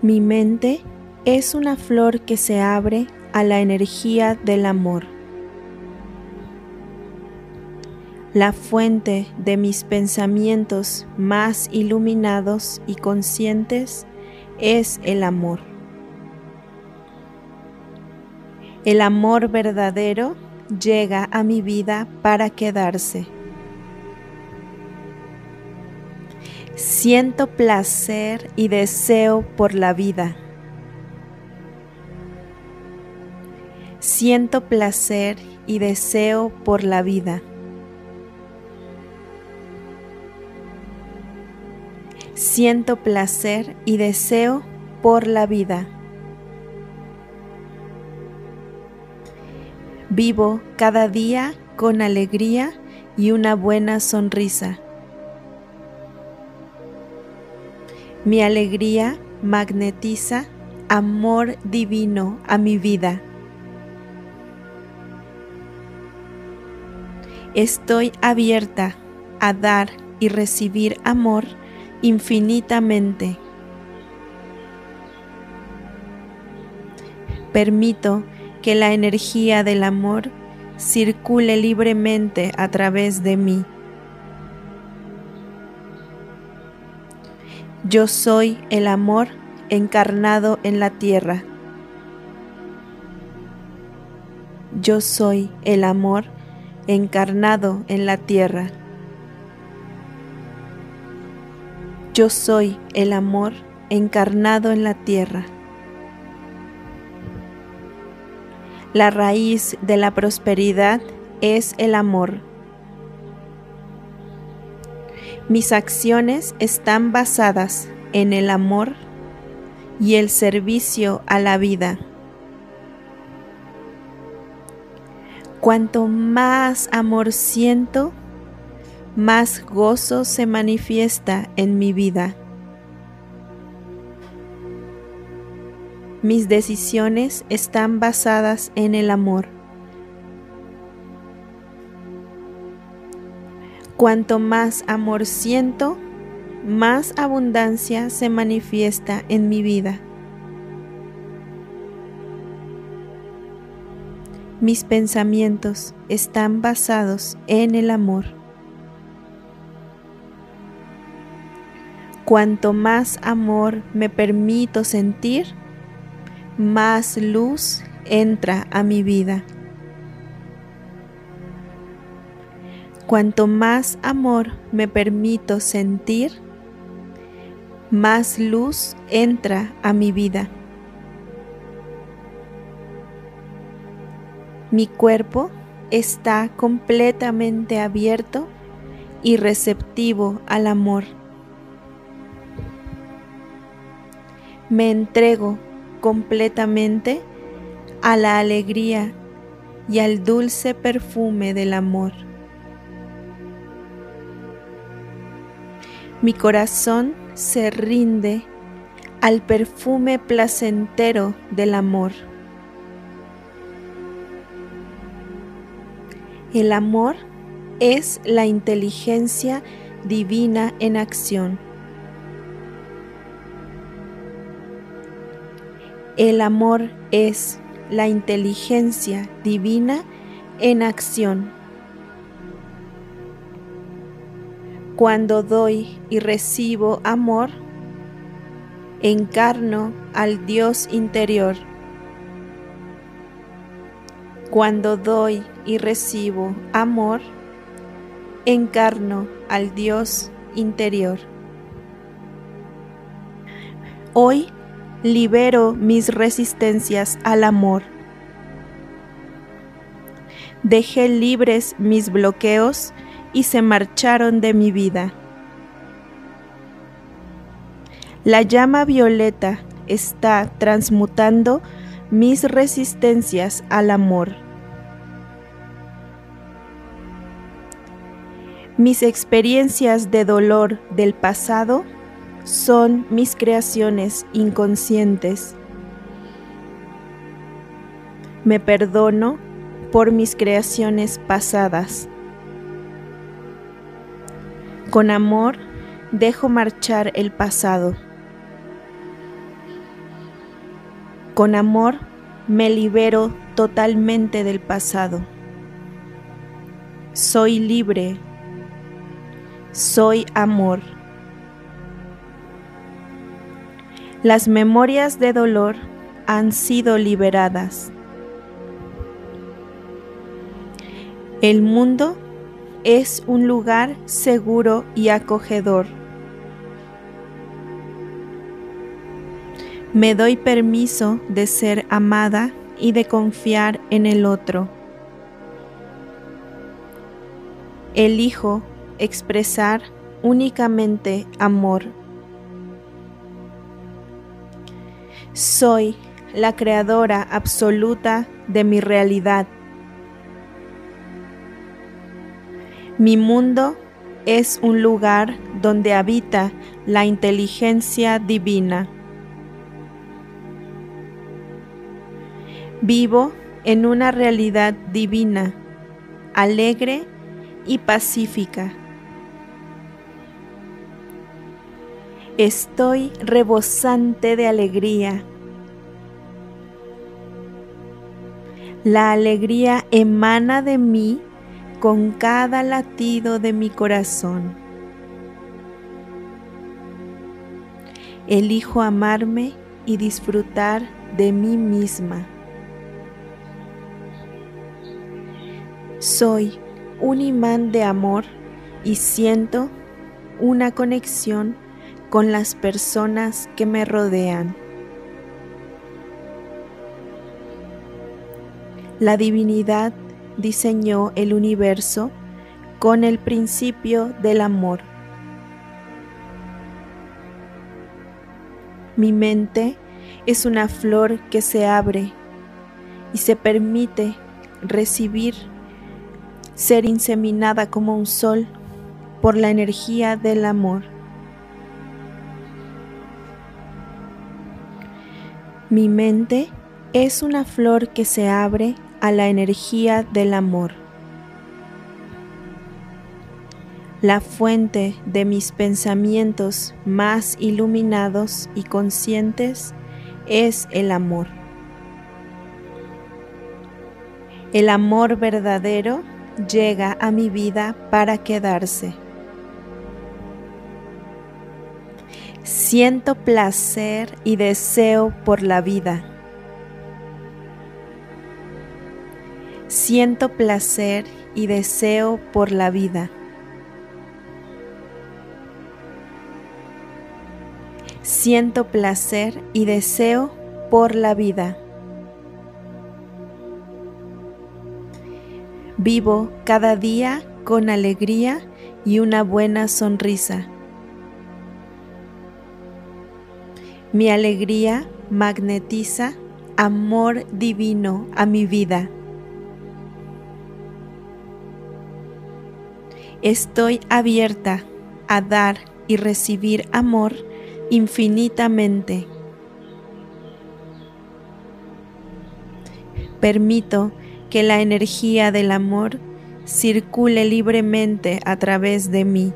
Mi mente es una flor que se abre a la energía del amor. La fuente de mis pensamientos más iluminados y conscientes es el amor. El amor verdadero llega a mi vida para quedarse. Siento placer y deseo por la vida. Siento placer y deseo por la vida. Siento placer y deseo por la vida. Vivo cada día con alegría y una buena sonrisa. Mi alegría magnetiza amor divino a mi vida. Estoy abierta a dar y recibir amor infinitamente. Permito que la energía del amor circule libremente a través de mí. Yo soy el amor encarnado en la tierra. Yo soy el amor encarnado en la tierra. Yo soy el amor encarnado en la tierra. La raíz de la prosperidad es el amor. Mis acciones están basadas en el amor y el servicio a la vida. Cuanto más amor siento, más gozo se manifiesta en mi vida. Mis decisiones están basadas en el amor. Cuanto más amor siento, más abundancia se manifiesta en mi vida. Mis pensamientos están basados en el amor. Cuanto más amor me permito sentir, más luz entra a mi vida. Cuanto más amor me permito sentir, más luz entra a mi vida. Mi cuerpo está completamente abierto y receptivo al amor. Me entrego completamente a la alegría y al dulce perfume del amor. Mi corazón se rinde al perfume placentero del amor. El amor es la inteligencia divina en acción. El amor es la inteligencia divina en acción. Cuando doy y recibo amor, encarno al Dios interior. Cuando doy y recibo amor, encarno al Dios interior. Hoy libero mis resistencias al amor. Dejé libres mis bloqueos y se marcharon de mi vida. La llama violeta está transmutando mis resistencias al amor. Mis experiencias de dolor del pasado son mis creaciones inconscientes. Me perdono por mis creaciones pasadas. Con amor dejo marchar el pasado. Con amor me libero totalmente del pasado. Soy libre. Soy amor. Las memorias de dolor han sido liberadas. El mundo es un lugar seguro y acogedor. Me doy permiso de ser amada y de confiar en el otro. Elijo expresar únicamente amor. Soy la creadora absoluta de mi realidad. Mi mundo es un lugar donde habita la inteligencia divina. Vivo en una realidad divina, alegre y pacífica. Estoy rebosante de alegría. La alegría emana de mí con cada latido de mi corazón. Elijo amarme y disfrutar de mí misma. Soy un imán de amor y siento una conexión con las personas que me rodean. La divinidad diseñó el universo con el principio del amor. Mi mente es una flor que se abre y se permite recibir ser inseminada como un sol por la energía del amor. Mi mente es una flor que se abre a la energía del amor. La fuente de mis pensamientos más iluminados y conscientes es el amor. El amor verdadero llega a mi vida para quedarse. Siento placer y deseo por la vida. Siento placer y deseo por la vida. Siento placer y deseo por la vida. Vivo cada día con alegría y una buena sonrisa. Mi alegría magnetiza amor divino a mi vida. Estoy abierta a dar y recibir amor infinitamente. Permito que la energía del amor circule libremente a través de mí.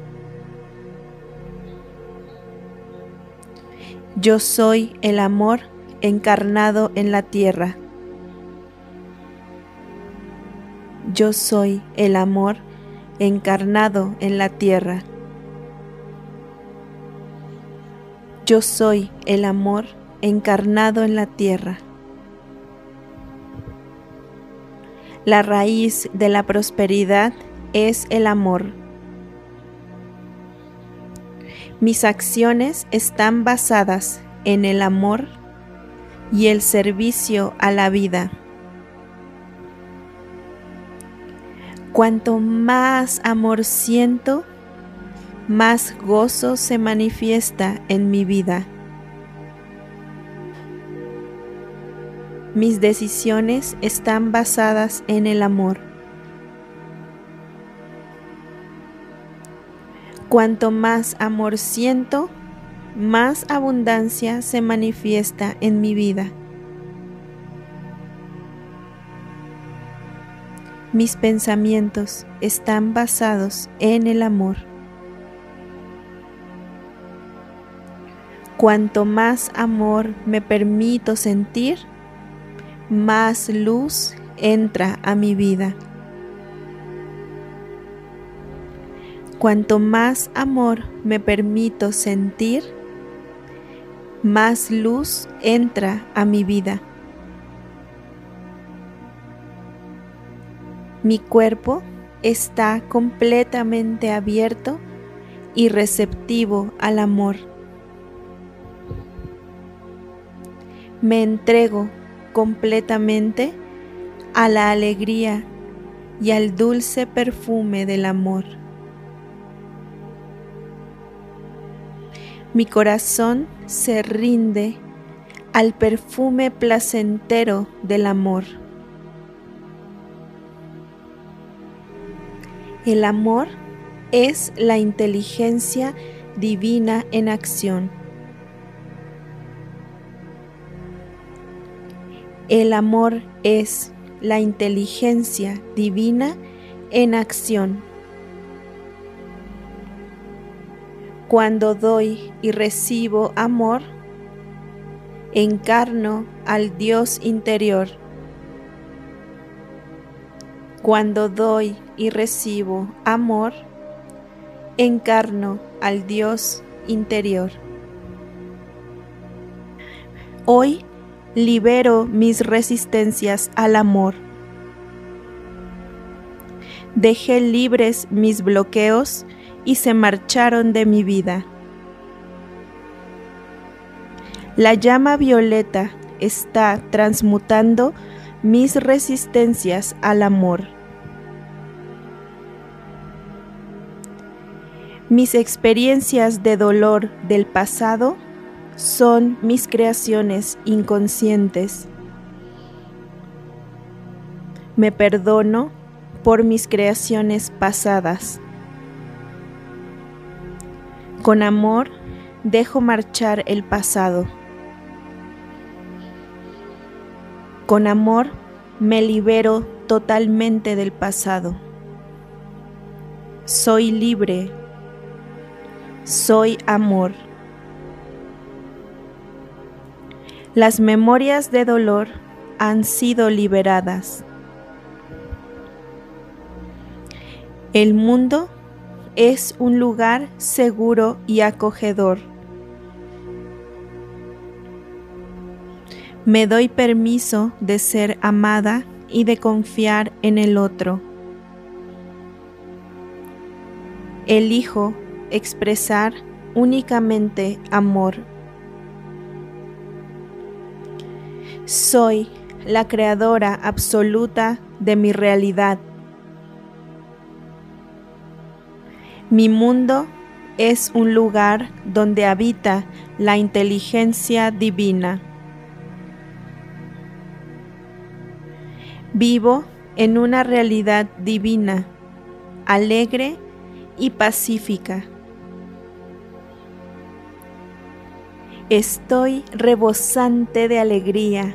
Yo soy el amor encarnado en la tierra. Yo soy el amor encarnado en la tierra. Yo soy el amor encarnado en la tierra. La raíz de la prosperidad es el amor. Mis acciones están basadas en el amor y el servicio a la vida. Cuanto más amor siento, más gozo se manifiesta en mi vida. Mis decisiones están basadas en el amor. Cuanto más amor siento, más abundancia se manifiesta en mi vida. Mis pensamientos están basados en el amor. Cuanto más amor me permito sentir, más luz entra a mi vida. Cuanto más amor me permito sentir, más luz entra a mi vida. Mi cuerpo está completamente abierto y receptivo al amor. Me entrego completamente a la alegría y al dulce perfume del amor. Mi corazón se rinde al perfume placentero del amor. El amor es la inteligencia divina en acción. El amor es la inteligencia divina en acción. Cuando doy y recibo amor, encarno al Dios interior. Cuando doy y recibo amor, encarno al Dios interior. Hoy libero mis resistencias al amor. Dejé libres mis bloqueos y se marcharon de mi vida. La llama violeta está transmutando mis resistencias al amor. Mis experiencias de dolor del pasado son mis creaciones inconscientes. Me perdono por mis creaciones pasadas. Con amor dejo marchar el pasado. Con amor me libero totalmente del pasado. Soy libre. Soy amor. Las memorias de dolor han sido liberadas. El mundo es un lugar seguro y acogedor. Me doy permiso de ser amada y de confiar en el otro. Elijo expresar únicamente amor. Soy la creadora absoluta de mi realidad. Mi mundo es un lugar donde habita la inteligencia divina. Vivo en una realidad divina, alegre y pacífica. Estoy rebosante de alegría.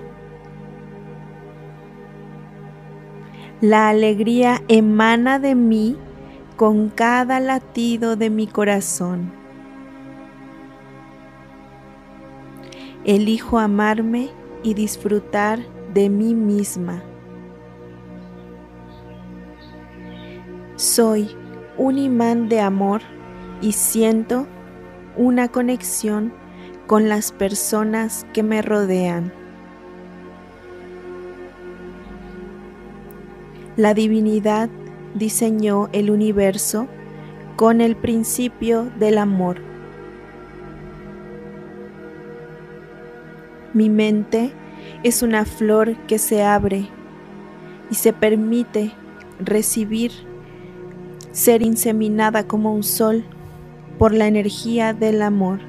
La alegría emana de mí con cada latido de mi corazón. Elijo amarme y disfrutar de mí misma. Soy un imán de amor y siento una conexión con las personas que me rodean. La divinidad diseñó el universo con el principio del amor. Mi mente es una flor que se abre y se permite recibir, ser inseminada como un sol por la energía del amor.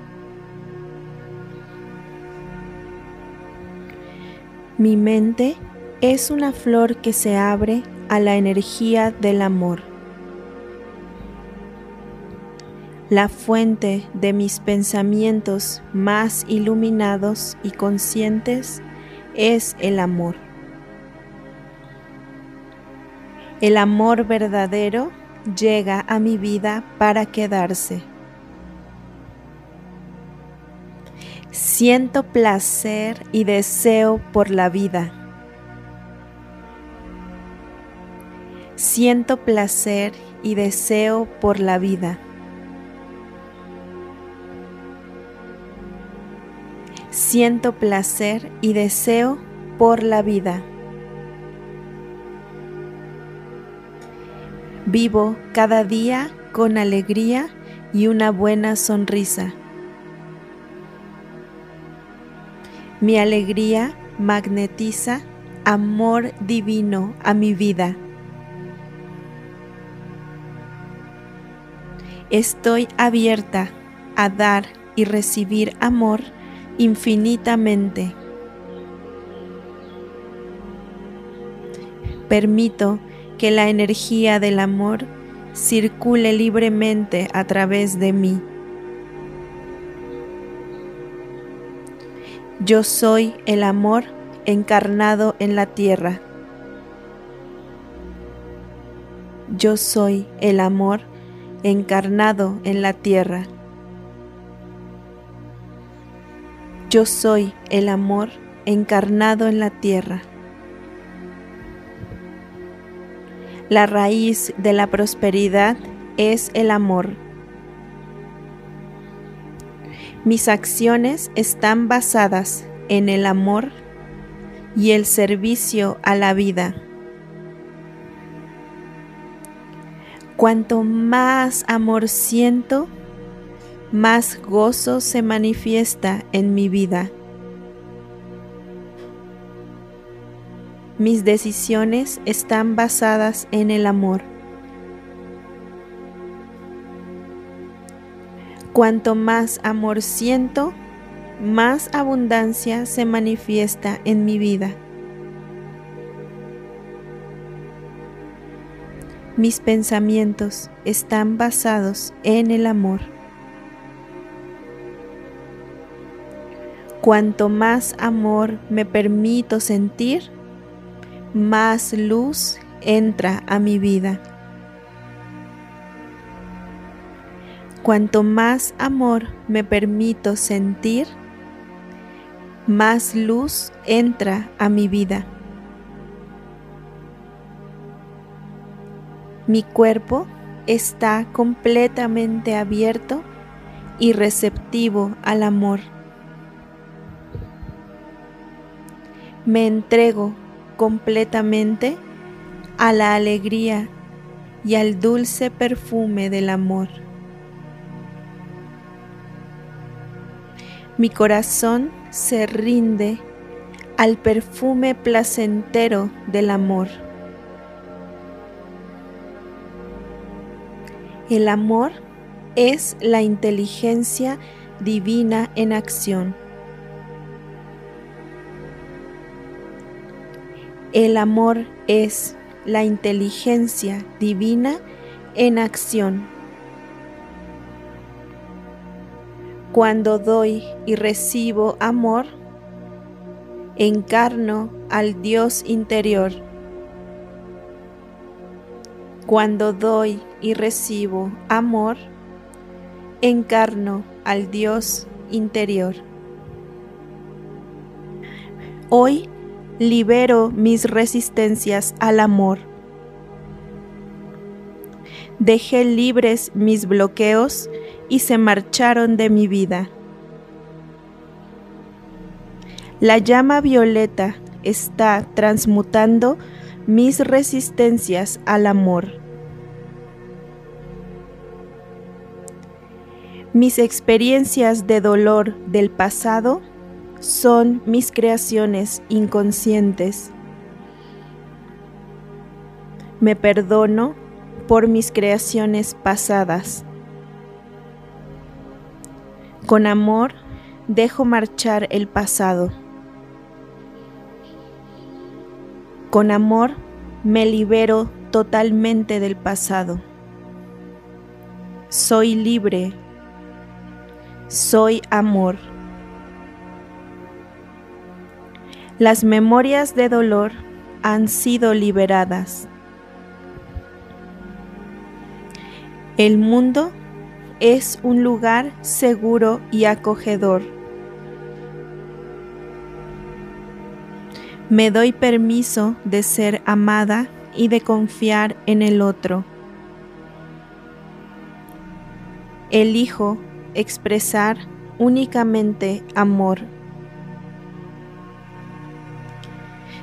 Mi mente es una flor que se abre a la energía del amor. La fuente de mis pensamientos más iluminados y conscientes es el amor. El amor verdadero llega a mi vida para quedarse. Siento placer y deseo por la vida. Siento placer y deseo por la vida. Siento placer y deseo por la vida. Vivo cada día con alegría y una buena sonrisa. Mi alegría magnetiza amor divino a mi vida. Estoy abierta a dar y recibir amor infinitamente. Permito que la energía del amor circule libremente a través de mí. Yo soy el amor encarnado en la tierra. Yo soy el amor encarnado en la tierra. Yo soy el amor encarnado en la tierra. La raíz de la prosperidad es el amor. Mis acciones están basadas en el amor y el servicio a la vida. Cuanto más amor siento, más gozo se manifiesta en mi vida. Mis decisiones están basadas en el amor. Cuanto más amor siento, más abundancia se manifiesta en mi vida. Mis pensamientos están basados en el amor. Cuanto más amor me permito sentir, más luz entra a mi vida. Cuanto más amor me permito sentir, más luz entra a mi vida. Mi cuerpo está completamente abierto y receptivo al amor. Me entrego completamente a la alegría y al dulce perfume del amor. Mi corazón se rinde al perfume placentero del amor. El amor es la inteligencia divina en acción. El amor es la inteligencia divina en acción. Cuando doy y recibo amor, encarno al Dios interior. Cuando doy y recibo amor, encarno al Dios interior. Hoy libero mis resistencias al amor. Dejé libres mis bloqueos y se marcharon de mi vida. La llama violeta está transmutando mis resistencias al amor. Mis experiencias de dolor del pasado son mis creaciones inconscientes. Me perdono por mis creaciones pasadas. Con amor dejo marchar el pasado. Con amor me libero totalmente del pasado. Soy libre. Soy amor. Las memorias de dolor han sido liberadas. El mundo es un lugar seguro y acogedor. Me doy permiso de ser amada y de confiar en el otro. Elijo expresar únicamente amor.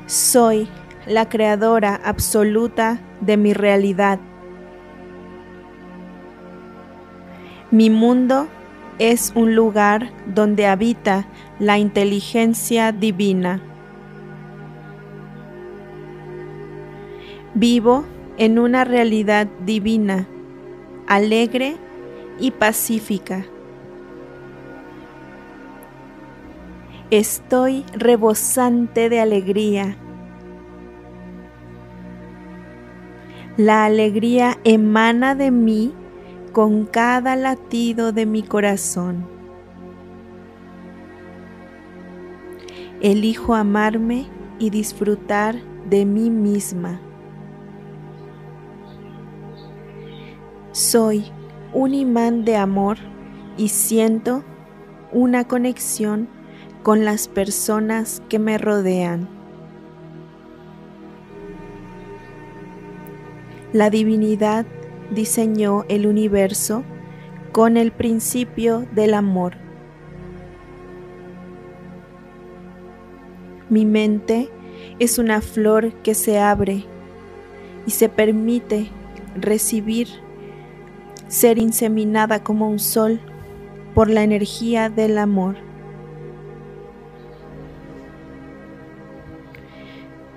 Soy la creadora absoluta de mi realidad. Mi mundo es un lugar donde habita la inteligencia divina. Vivo en una realidad divina, alegre y pacífica. Estoy rebosante de alegría. La alegría emana de mí con cada latido de mi corazón. Elijo amarme y disfrutar de mí misma. Soy un imán de amor y siento una conexión con las personas que me rodean. La divinidad diseñó el universo con el principio del amor. Mi mente es una flor que se abre y se permite recibir, ser inseminada como un sol por la energía del amor.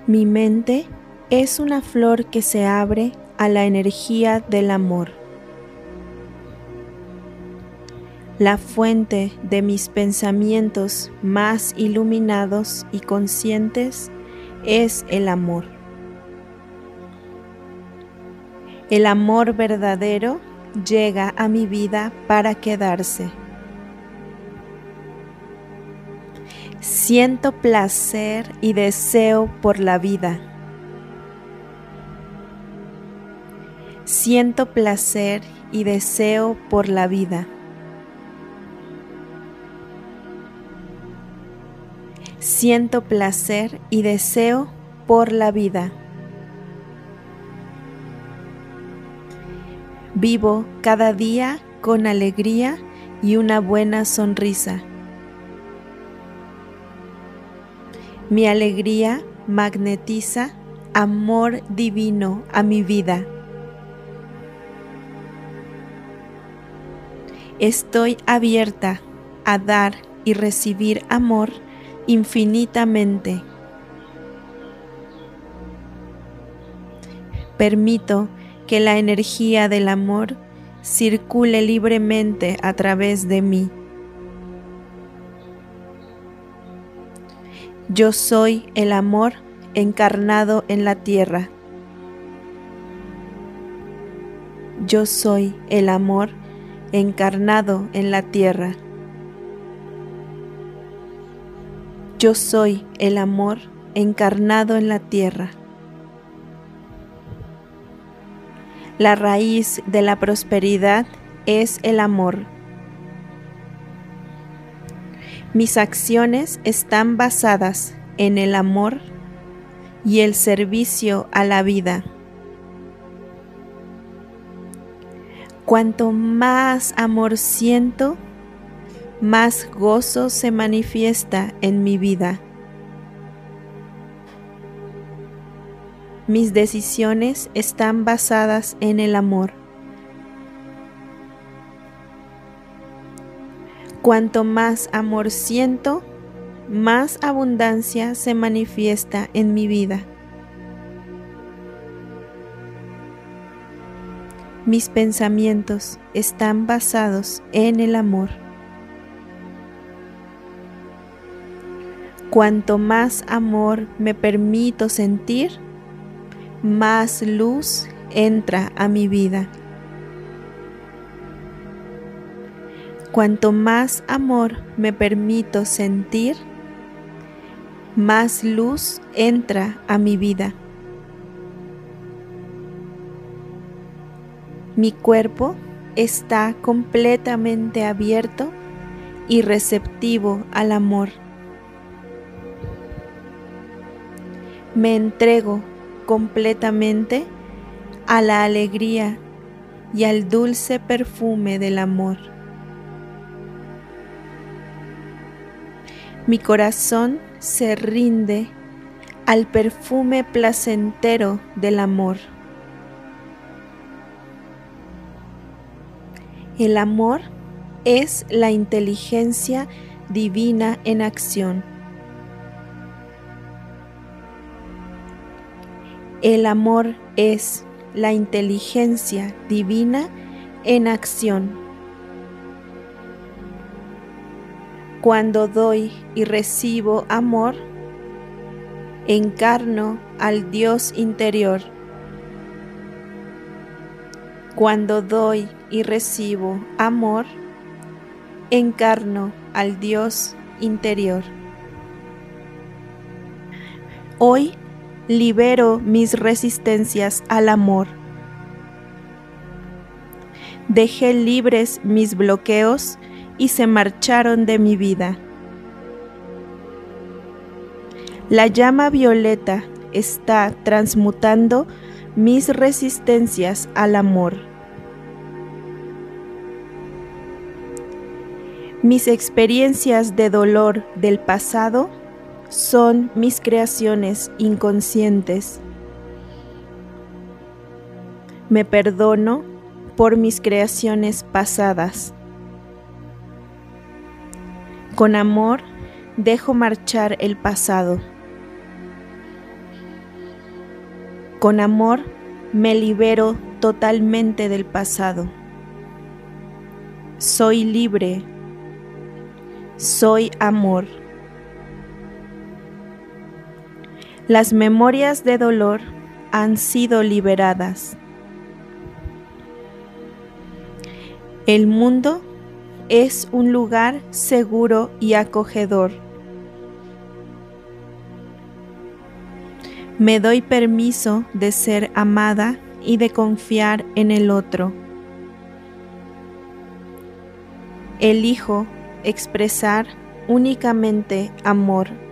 Mi mente es una flor que se abre a la energía del amor. La fuente de mis pensamientos más iluminados y conscientes es el amor. El amor verdadero llega a mi vida para quedarse. Siento placer y deseo por la vida. Siento placer y deseo por la vida. Siento placer y deseo por la vida. Vivo cada día con alegría y una buena sonrisa. Mi alegría magnetiza amor divino a mi vida. Estoy abierta a dar y recibir amor infinitamente. Permito que la energía del amor circule libremente a través de mí. Yo soy el amor encarnado en la tierra. Yo soy el amor encarnado en la tierra. Yo soy el amor encarnado en la tierra. La raíz de la prosperidad es el amor. Mis acciones están basadas en el amor y el servicio a la vida. Cuanto más amor siento, más gozo se manifiesta en mi vida. Mis decisiones están basadas en el amor. Cuanto más amor siento, más abundancia se manifiesta en mi vida. Mis pensamientos están basados en el amor. Cuanto más amor me permito sentir, más luz entra a mi vida. Cuanto más amor me permito sentir, más luz entra a mi vida. Mi cuerpo está completamente abierto y receptivo al amor. Me entrego completamente a la alegría y al dulce perfume del amor. Mi corazón se rinde al perfume placentero del amor. El amor es la inteligencia divina en acción. El amor es la inteligencia divina en acción. Cuando doy y recibo amor, encarno al Dios interior. Cuando doy y recibo amor, encarno al Dios interior. Hoy libero mis resistencias al amor. Dejé libres mis bloqueos y se marcharon de mi vida. La llama violeta está transmutando mis resistencias al amor. Mis experiencias de dolor del pasado son mis creaciones inconscientes. Me perdono por mis creaciones pasadas. Con amor dejo marchar el pasado. Con amor me libero totalmente del pasado. Soy libre. Soy amor. Las memorias de dolor han sido liberadas. El mundo es un lugar seguro y acogedor. Me doy permiso de ser amada y de confiar en el otro. Elijo expresar únicamente amor.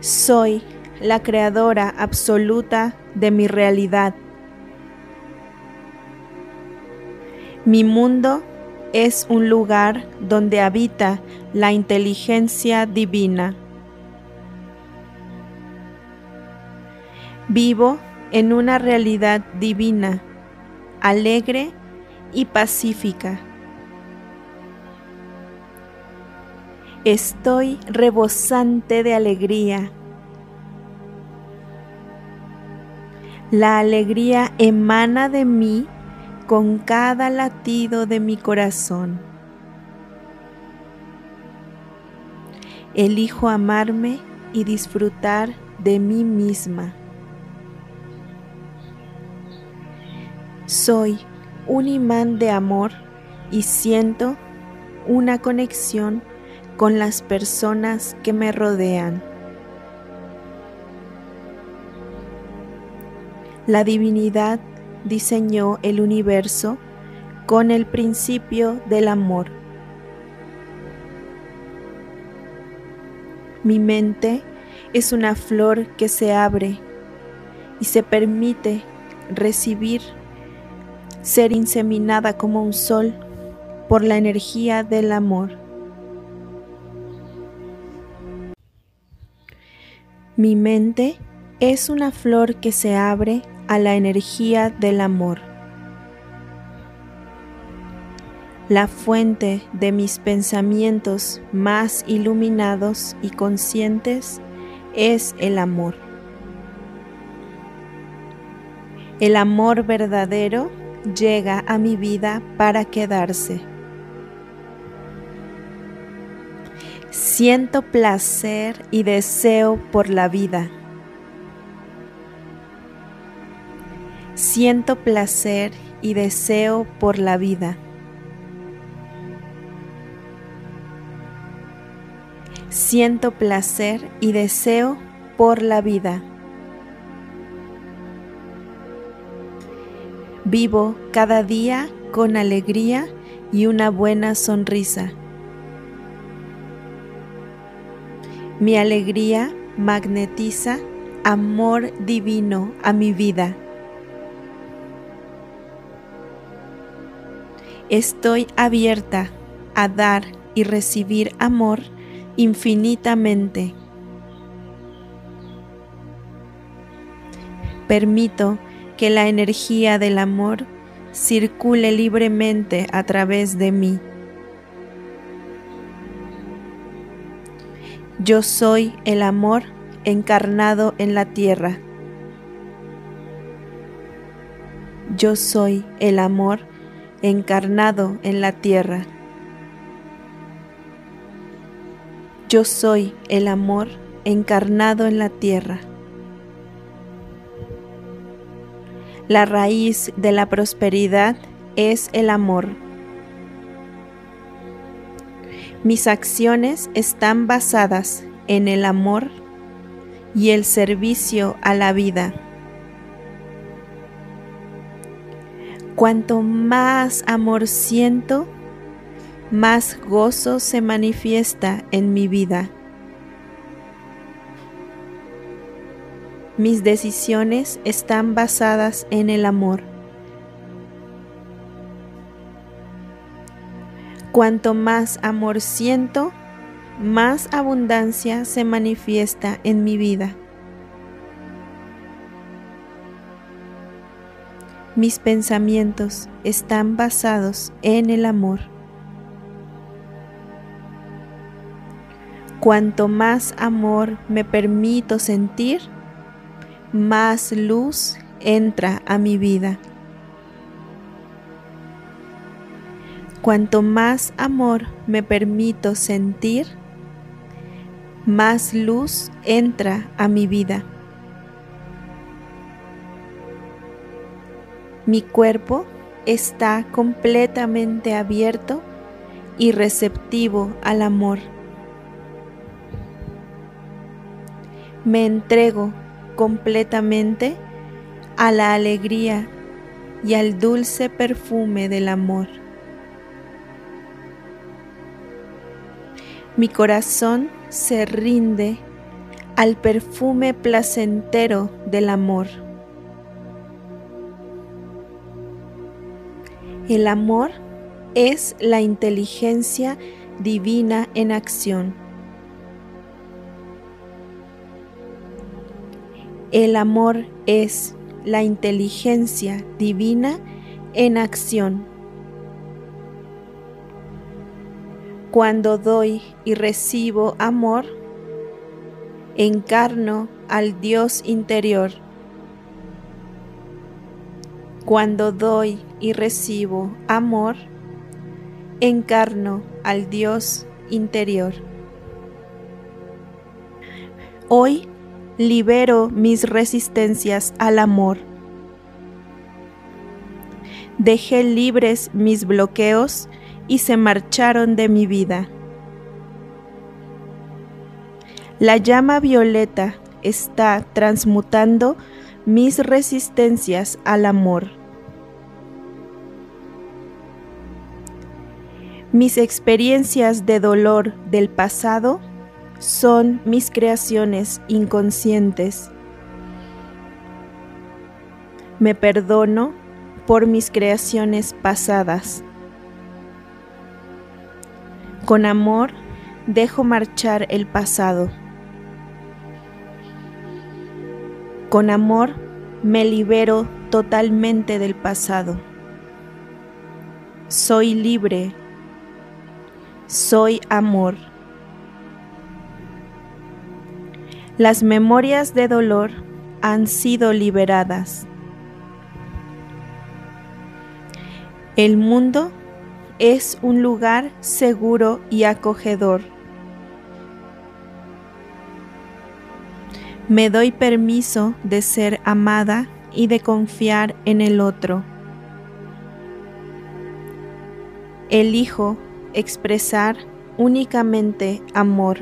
Soy la creadora absoluta de mi realidad. Mi mundo es un lugar donde habita la inteligencia divina. Vivo en una realidad divina, alegre y pacífica. Estoy rebosante de alegría. La alegría emana de mí con cada latido de mi corazón. Elijo amarme y disfrutar de mí misma. Soy un imán de amor y siento una conexión con las personas que me rodean. La divinidad diseñó el universo con el principio del amor. Mi mente es una flor que se abre y se permite recibir, ser inseminada como un sol por la energía del amor. Mi mente es una flor que se abre a la energía del amor. La fuente de mis pensamientos más iluminados y conscientes es el amor. El amor verdadero llega a mi vida para quedarse. Siento placer y deseo por la vida. Siento placer y deseo por la vida. Siento placer y deseo por la vida. Vivo cada día con alegría y una buena sonrisa. Mi alegría magnetiza amor divino a mi vida. Estoy abierta a dar y recibir amor infinitamente. Permito que la energía del amor circule libremente a través de mí. Yo soy el amor encarnado en la tierra. Yo soy el amor encarnado en la tierra. Yo soy el amor encarnado en la tierra. La raíz de la prosperidad es el amor. Mis acciones están basadas en el amor y el servicio a la vida. Cuanto más amor siento, más gozo se manifiesta en mi vida. Mis decisiones están basadas en el amor. Cuanto más amor siento, más abundancia se manifiesta en mi vida. Mis pensamientos están basados en el amor. Cuanto más amor me permito sentir, más luz entra a mi vida. Cuanto más amor me permito sentir, más luz entra a mi vida. Mi cuerpo está completamente abierto y receptivo al amor. Me entrego completamente a la alegría y al dulce perfume del amor. Mi corazón se rinde al perfume placentero del amor. El amor es la inteligencia divina en acción. El amor es la inteligencia divina en acción. Cuando doy y recibo amor, encarno al Dios interior. Cuando doy y recibo amor, encarno al Dios interior. Hoy libero mis resistencias al amor. Dejé libres mis bloqueos y se marcharon de mi vida. La llama violeta está transmutando mis resistencias al amor. Mis experiencias de dolor del pasado son mis creaciones inconscientes. Me perdono por mis creaciones pasadas. Con amor dejo marchar el pasado. Con amor me libero totalmente del pasado. Soy libre. Soy amor. Las memorias de dolor han sido liberadas. El mundo es un lugar seguro y acogedor. Me doy permiso de ser amada y de confiar en el otro. Elijo expresar únicamente amor.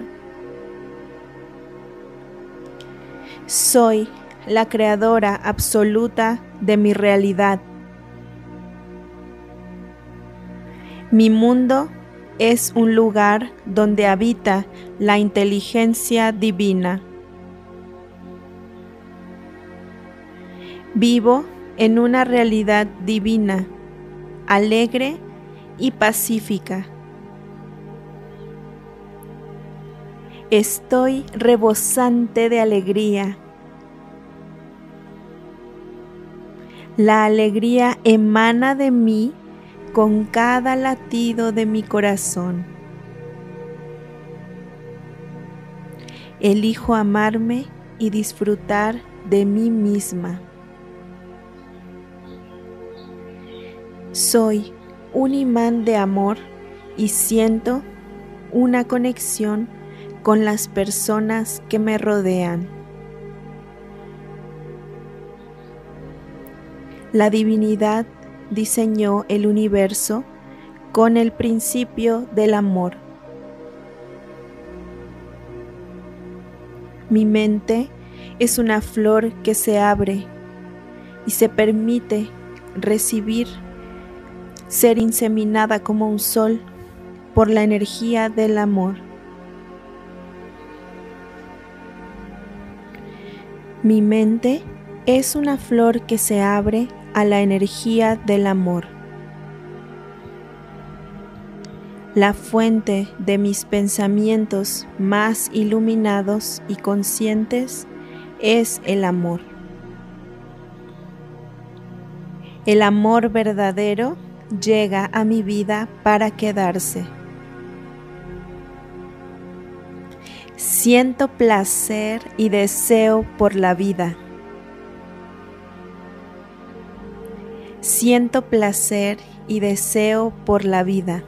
Soy la creadora absoluta de mi realidad. Mi mundo es un lugar donde habita la inteligencia divina. Vivo en una realidad divina, alegre y pacífica. Estoy rebosante de alegría. La alegría emana de mí con cada latido de mi corazón. Elijo amarme y disfrutar de mí misma. Soy un imán de amor y siento una conexión con las personas que me rodean. La divinidad diseñó el universo con el principio del amor. Mi mente es una flor que se abre y se permite recibir, ser inseminada como un sol por la energía del amor. Mi mente es una flor que se abre a la energía del amor. La fuente de mis pensamientos más iluminados y conscientes es el amor. El amor verdadero llega a mi vida para quedarse. Siento placer y deseo por la vida. Siento placer y deseo por la vida.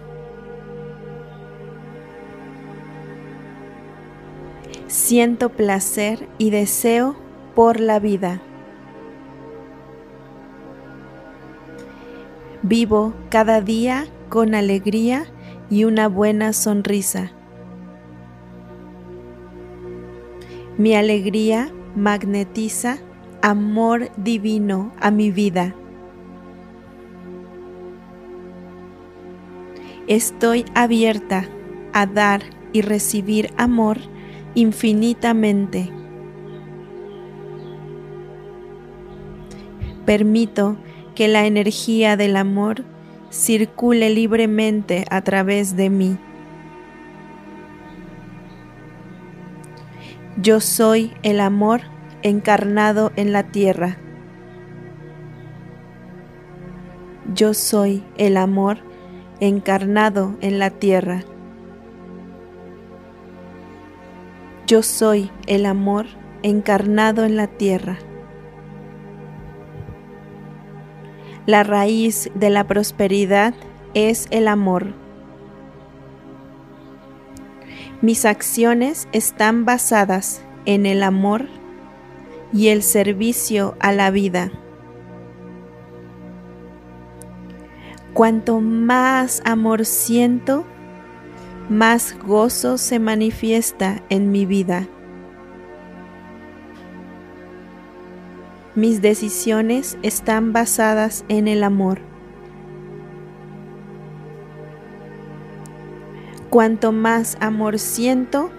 Siento placer y deseo por la vida. Vivo cada día con alegría y una buena sonrisa. Mi alegría magnetiza amor divino a mi vida. Estoy abierta a dar y recibir amor infinitamente. Permito que la energía del amor circule libremente a través de mí. Yo soy el amor encarnado en la tierra. Yo soy el amor encarnado en la tierra. Yo soy el amor encarnado en la tierra. La raíz de la prosperidad es el amor. Mis acciones están basadas en el amor y el servicio a la vida. Cuanto más amor siento, más gozo se manifiesta en mi vida. Mis decisiones están basadas en el amor. Cuanto más amor siento,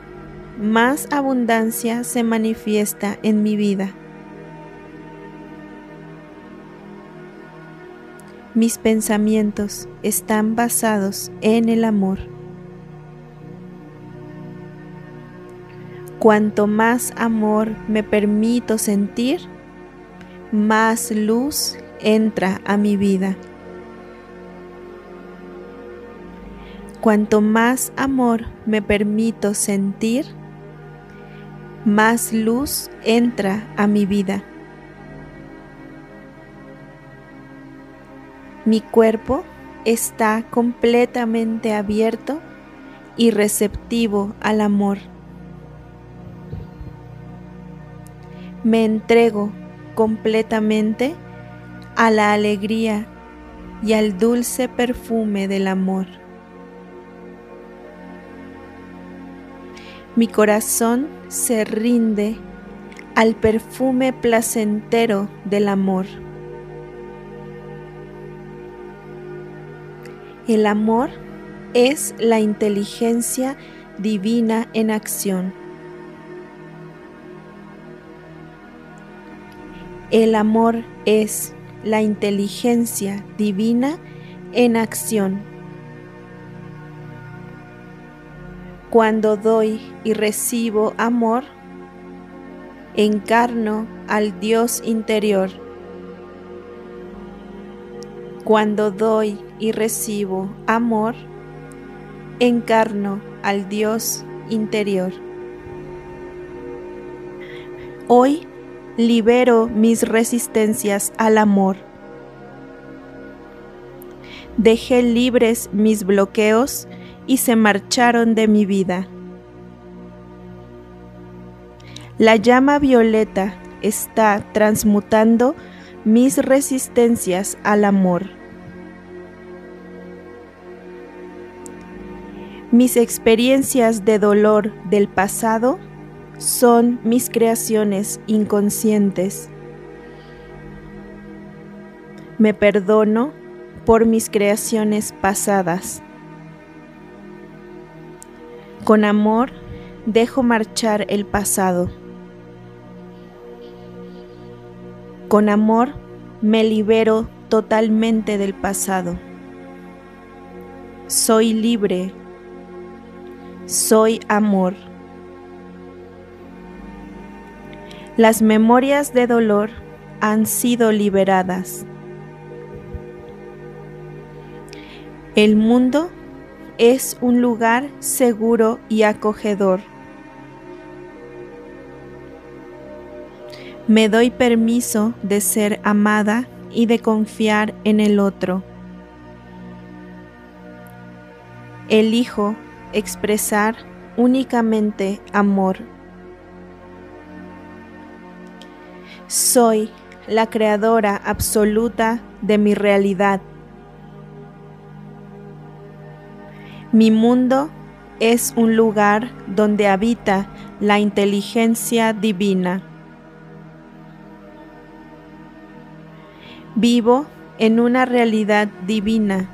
más abundancia se manifiesta en mi vida. Mis pensamientos están basados en el amor. Cuanto más amor me permito sentir, más luz entra a mi vida. Cuanto más amor me permito sentir, más luz entra a mi vida. Mi cuerpo está completamente abierto y receptivo al amor. Me entrego completamente a la alegría y al dulce perfume del amor. Mi corazón se rinde al perfume placentero del amor. El amor es la inteligencia divina en acción. El amor es la inteligencia divina en acción. Cuando doy y recibo amor, encarno al Dios interior. Cuando doy y recibo amor, encarno al Dios interior. Hoy libero mis resistencias al amor. Dejé libres mis bloqueos y se marcharon de mi vida. La llama violeta está transmutando mis resistencias al amor. Mis experiencias de dolor del pasado son mis creaciones inconscientes. Me perdono por mis creaciones pasadas. Con amor dejo marchar el pasado. Con amor me libero totalmente del pasado. Soy libre. Soy amor. Las memorias de dolor han sido liberadas. El mundo es un lugar seguro y acogedor. Me doy permiso de ser amada y de confiar en el otro. Elijo expresar únicamente amor. Soy la creadora absoluta de mi realidad. Mi mundo es un lugar donde habita la inteligencia divina. Vivo en una realidad divina,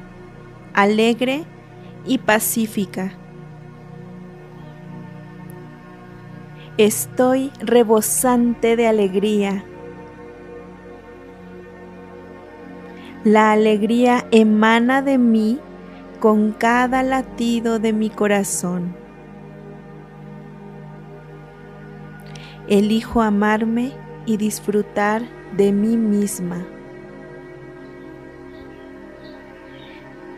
alegre y pacífica. Estoy rebosante de alegría. La alegría emana de mí con cada latido de mi corazón. Elijo amarme y disfrutar de mí misma.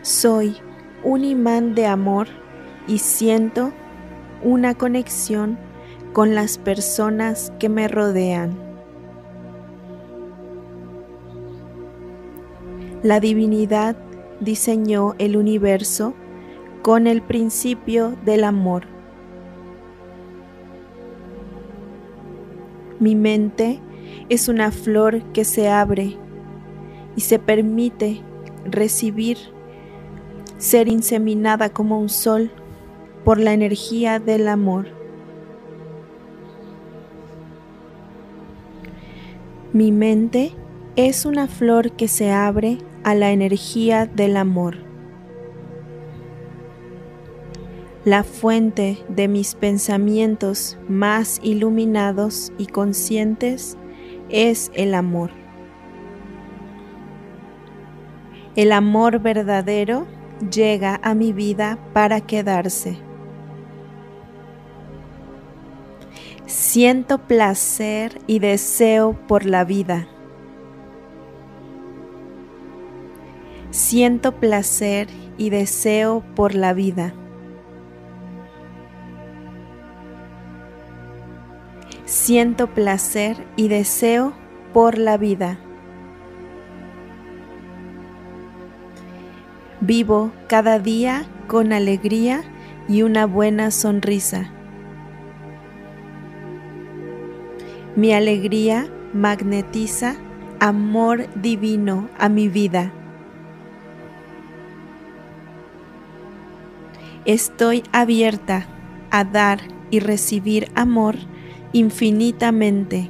Soy un imán de amor y siento una conexión con las personas que me rodean. La divinidad diseñó el universo con el principio del amor. Mi mente es una flor que se abre y se permite recibir, ser inseminada como un sol por la energía del amor. Mi mente es una flor que se abre a la energía del amor. La fuente de mis pensamientos más iluminados y conscientes es el amor. El amor verdadero llega a mi vida para quedarse. Siento placer y deseo por la vida. Siento placer y deseo por la vida. Siento placer y deseo por la vida. Vivo cada día con alegría y una buena sonrisa. Mi alegría magnetiza amor divino a mi vida. Estoy abierta a dar y recibir amor infinitamente.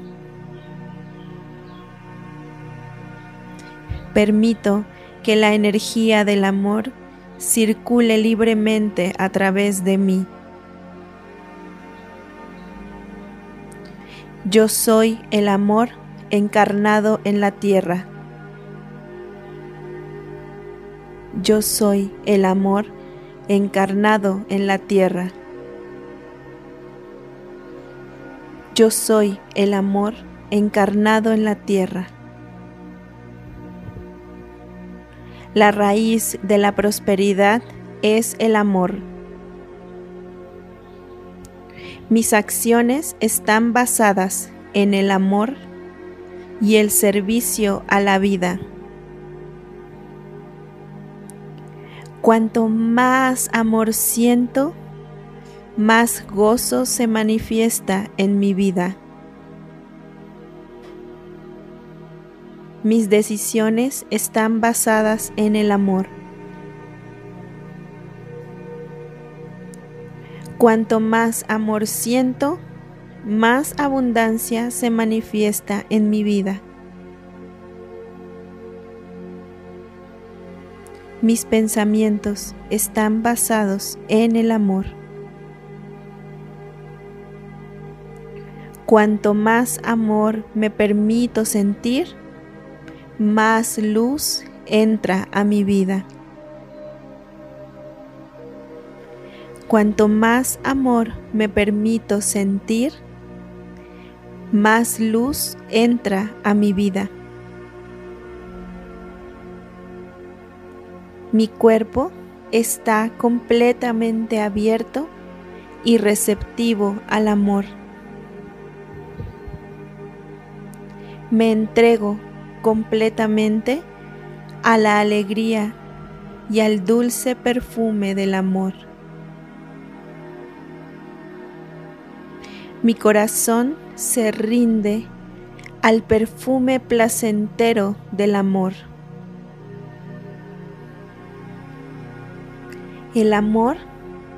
Permito que la energía del amor circule libremente a través de mí. Yo soy el amor encarnado en la tierra. Yo soy el amor encarnado en la tierra. Yo soy el amor encarnado en la tierra. La raíz de la prosperidad es el amor. Mis acciones están basadas en el amor y el servicio a la vida. Cuanto más amor siento, más gozo se manifiesta en mi vida. Mis decisiones están basadas en el amor. Cuanto más amor siento, más abundancia se manifiesta en mi vida. Mis pensamientos están basados en el amor. Cuanto más amor me permito sentir, más luz entra a mi vida. Cuanto más amor me permito sentir, más luz entra a mi vida. Mi cuerpo está completamente abierto y receptivo al amor. Me entrego completamente a la alegría y al dulce perfume del amor. Mi corazón se rinde al perfume placentero del amor. El amor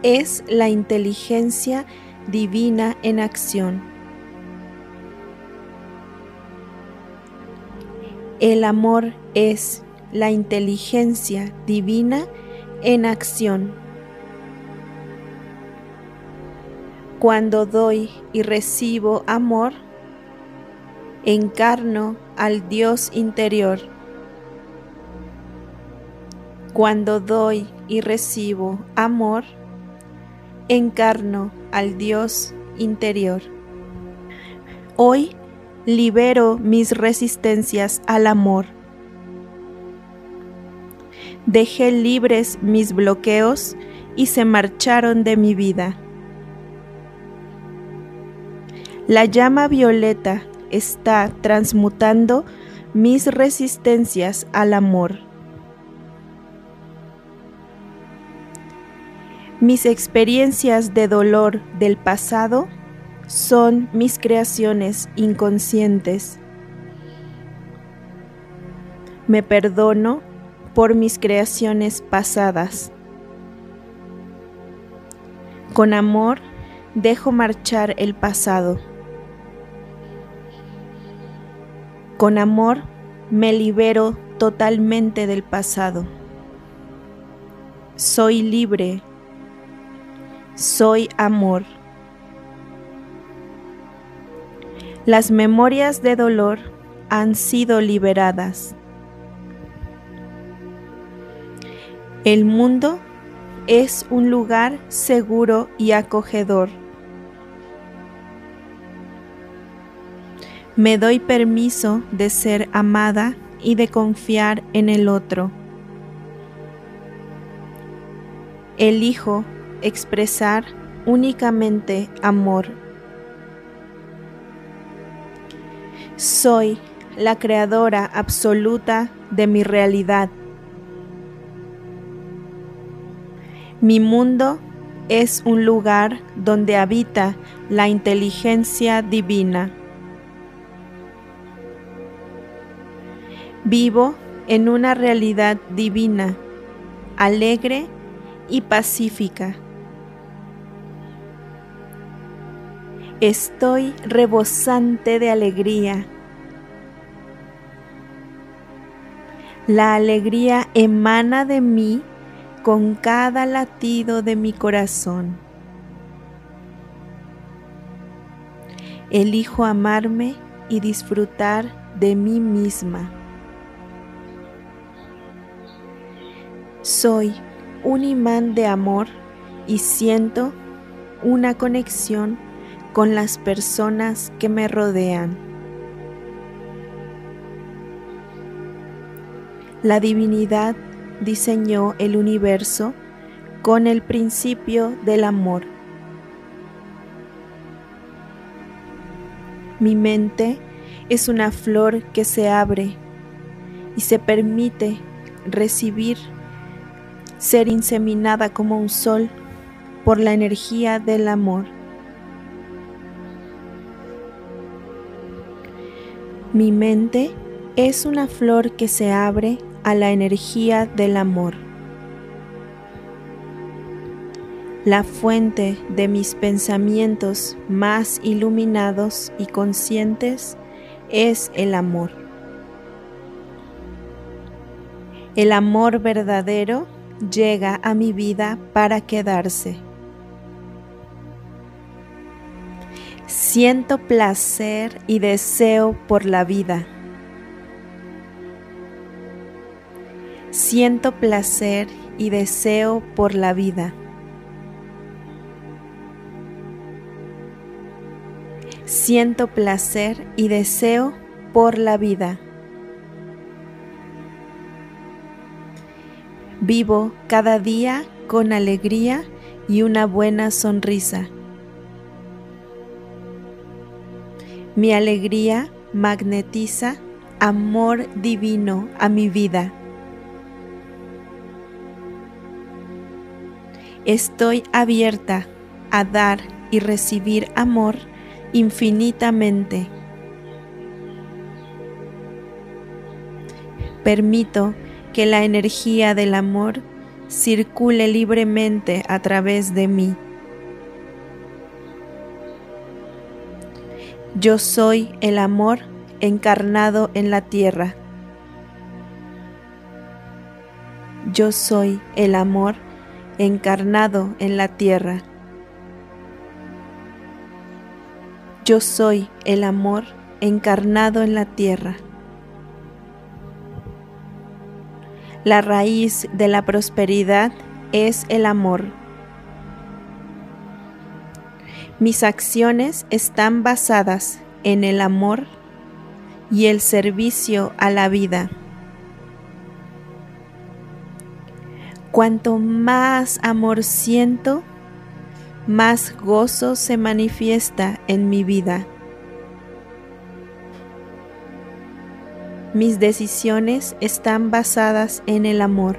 es la inteligencia divina en acción. El amor es la inteligencia divina en acción. Cuando doy y recibo amor, encarno al Dios interior. Cuando doy y recibo amor, encarno al Dios interior. Hoy libero mis resistencias al amor. Dejé libres mis bloqueos y se marcharon de mi vida. La llama violeta está transmutando mis resistencias al amor. Mis experiencias de dolor del pasado son mis creaciones inconscientes. Me perdono por mis creaciones pasadas. Con amor dejo marchar el pasado. Con amor me libero totalmente del pasado. Soy libre. Soy amor. Las memorias de dolor han sido liberadas. El mundo es un lugar seguro y acogedor. Me doy permiso de ser amada y de confiar en el otro. Elijo expresar únicamente amor. Soy la creadora absoluta de mi realidad. Mi mundo es un lugar donde habita la inteligencia divina. Vivo en una realidad divina, alegre y pacífica. Estoy rebosante de alegría. La alegría emana de mí con cada latido de mi corazón. Elijo amarme y disfrutar de mí misma. Soy un imán de amor y siento una conexión con las personas que me rodean. La divinidad diseñó el universo con el principio del amor. Mi mente es una flor que se abre y se permite recibir, ser inseminada como un sol por la energía del amor. Mi mente es una flor que se abre a la energía del amor. La fuente de mis pensamientos más iluminados y conscientes es el amor. El amor verdadero llega a mi vida para quedarse. Siento placer y deseo por la vida. Siento placer y deseo por la vida. Siento placer y deseo por la vida. Vivo cada día con alegría y una buena sonrisa. Mi alegría magnetiza amor divino a mi vida. Estoy abierta a dar y recibir amor infinitamente. Permito que la energía del amor circule libremente a través de mí. Yo soy el amor encarnado en la tierra. Yo soy el amor encarnado en la tierra. Yo soy el amor encarnado en la tierra. La raíz de la prosperidad es el amor. Mis acciones están basadas en el amor y el servicio a la vida. Cuanto más amor siento, más gozo se manifiesta en mi vida. Mis decisiones están basadas en el amor.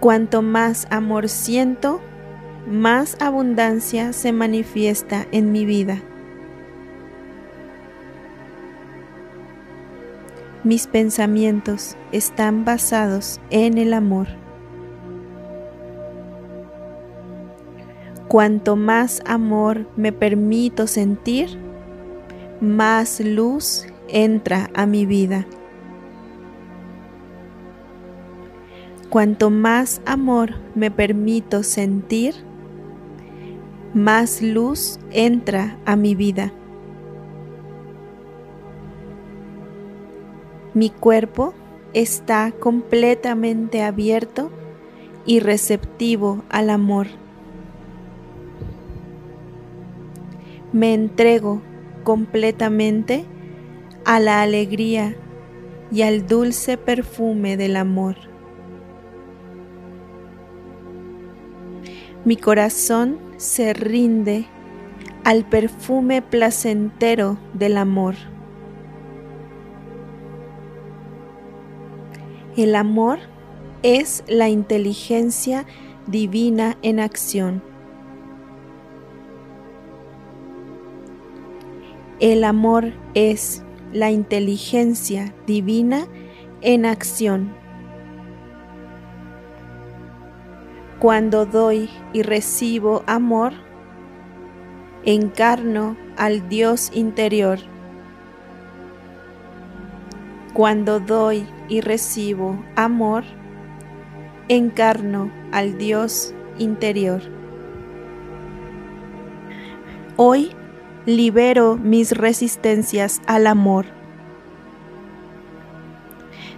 Cuanto más amor siento, más abundancia se manifiesta en mi vida. Mis pensamientos están basados en el amor. Cuanto más amor me permito sentir, más luz entra a mi vida. Cuanto más amor me permito sentir, más luz entra a mi vida. Mi cuerpo está completamente abierto y receptivo al amor. Me entrego completamente a la alegría y al dulce perfume del amor. Mi corazón se rinde al perfume placentero del amor. El amor es la inteligencia divina en acción. El amor es la inteligencia divina en acción. Cuando doy y recibo amor, encarno al Dios interior. Cuando doy y recibo amor, encarno al Dios interior. Hoy libero mis resistencias al amor.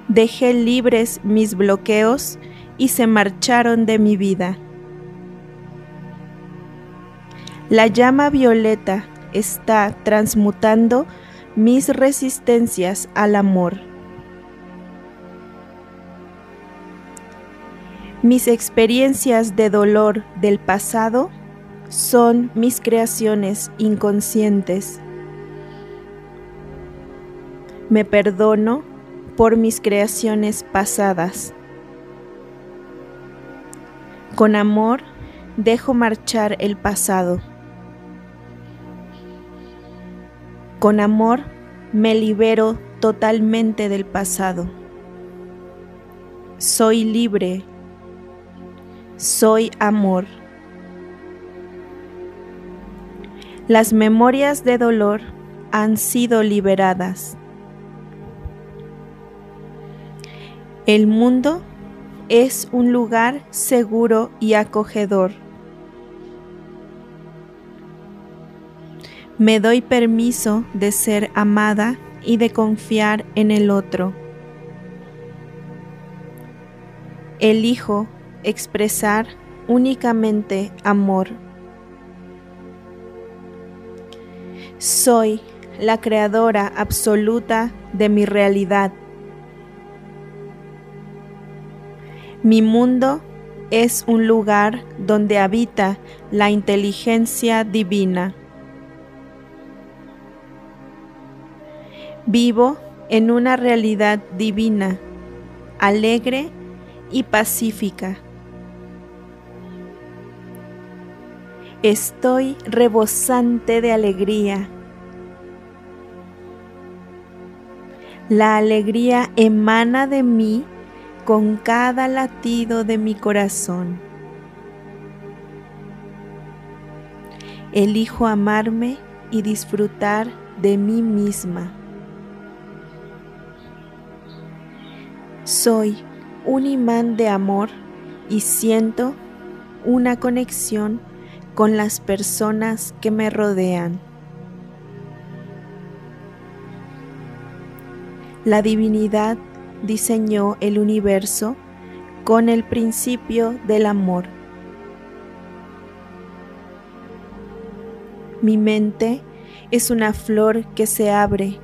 Dejé libres mis bloqueos y se marcharon de mi vida. La llama violeta está transmutando mis resistencias al amor. Mis experiencias de dolor del pasado son mis creaciones inconscientes. Me perdono por mis creaciones pasadas. Con amor dejo marchar el pasado. Con amor me libero totalmente del pasado. Soy libre. Soy amor. Las memorias de dolor han sido liberadas. El mundo es un lugar seguro y acogedor. Me doy permiso de ser amada y de confiar en el otro. Elijo expresar únicamente amor. Soy la creadora absoluta de mi realidad. Mi mundo es un lugar donde habita la inteligencia divina. Vivo en una realidad divina, alegre y pacífica. Estoy rebosante de alegría. La alegría emana de mí con cada latido de mi corazón. Elijo amarme y disfrutar de mí misma. Soy un imán de amor y siento una conexión con las personas que me rodean. La divinidad diseñó el universo con el principio del amor. Mi mente es una flor que se abre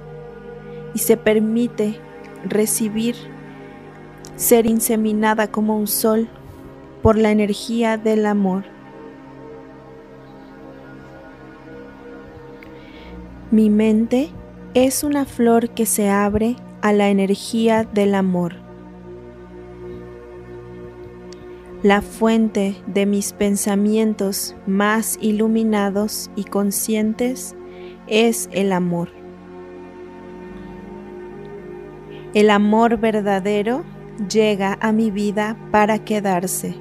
y se permite recibir ser inseminada como un sol por la energía del amor. Mi mente es una flor que se abre a la energía del amor. La fuente de mis pensamientos más iluminados y conscientes es el amor. El amor verdadero llega a mi vida para quedarse.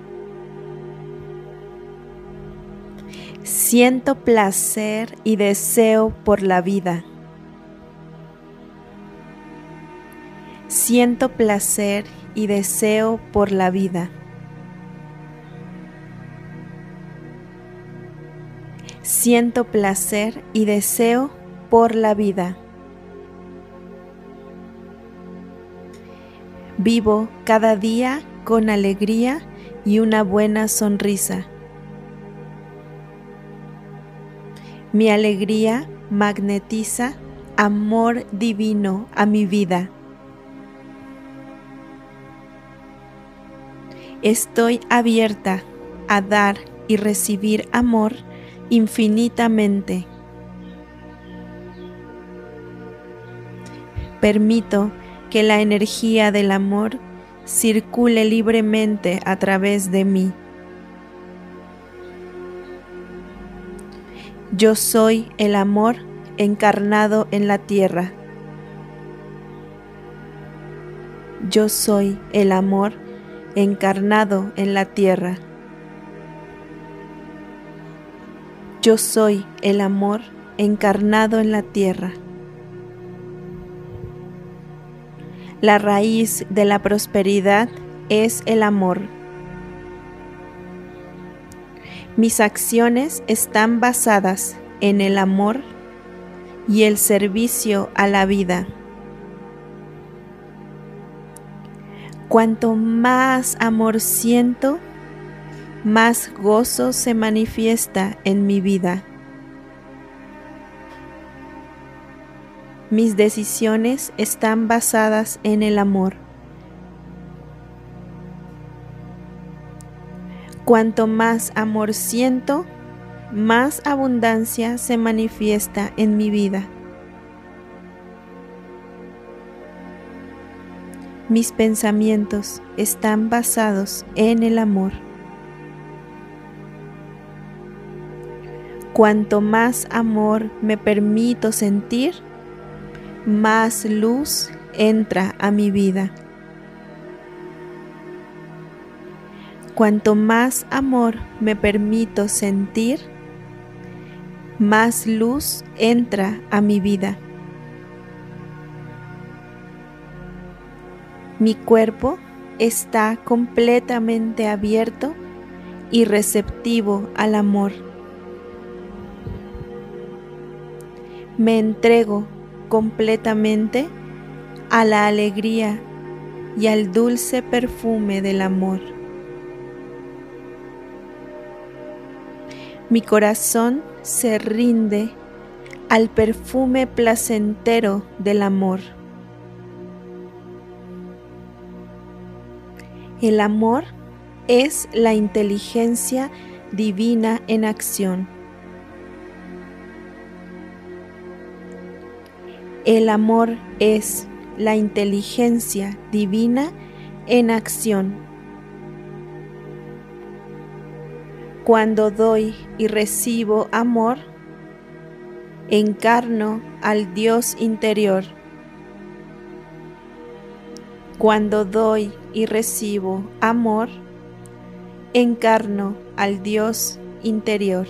Siento placer y deseo por la vida. Siento placer y deseo por la vida. Siento placer y deseo por la vida. Vivo cada día con alegría y una buena sonrisa. Mi alegría magnetiza amor divino a mi vida. Estoy abierta a dar y recibir amor infinitamente. Permito que la energía del amor circule libremente a través de mí. Yo soy el amor encarnado en la tierra. Yo soy el amor encarnado en la tierra. Yo soy el amor encarnado en la tierra. La raíz de la prosperidad es el amor. Mis acciones están basadas en el amor y el servicio a la vida. Cuanto más amor siento, más gozo se manifiesta en mi vida. Mis decisiones están basadas en el amor. Cuanto más amor siento, más abundancia se manifiesta en mi vida. Mis pensamientos están basados en el amor. Cuanto más amor me permito sentir, más luz entra a mi vida. Cuanto más amor me permito sentir, más luz entra a mi vida. Mi cuerpo está completamente abierto y receptivo al amor. Me entrego completamente a la alegría y al dulce perfume del amor. Mi corazón se rinde al perfume placentero del amor. El amor es la inteligencia divina en acción. El amor es la inteligencia divina en acción. Cuando doy y recibo amor, encarno al Dios interior. Cuando doy y recibo amor, encarno al Dios interior.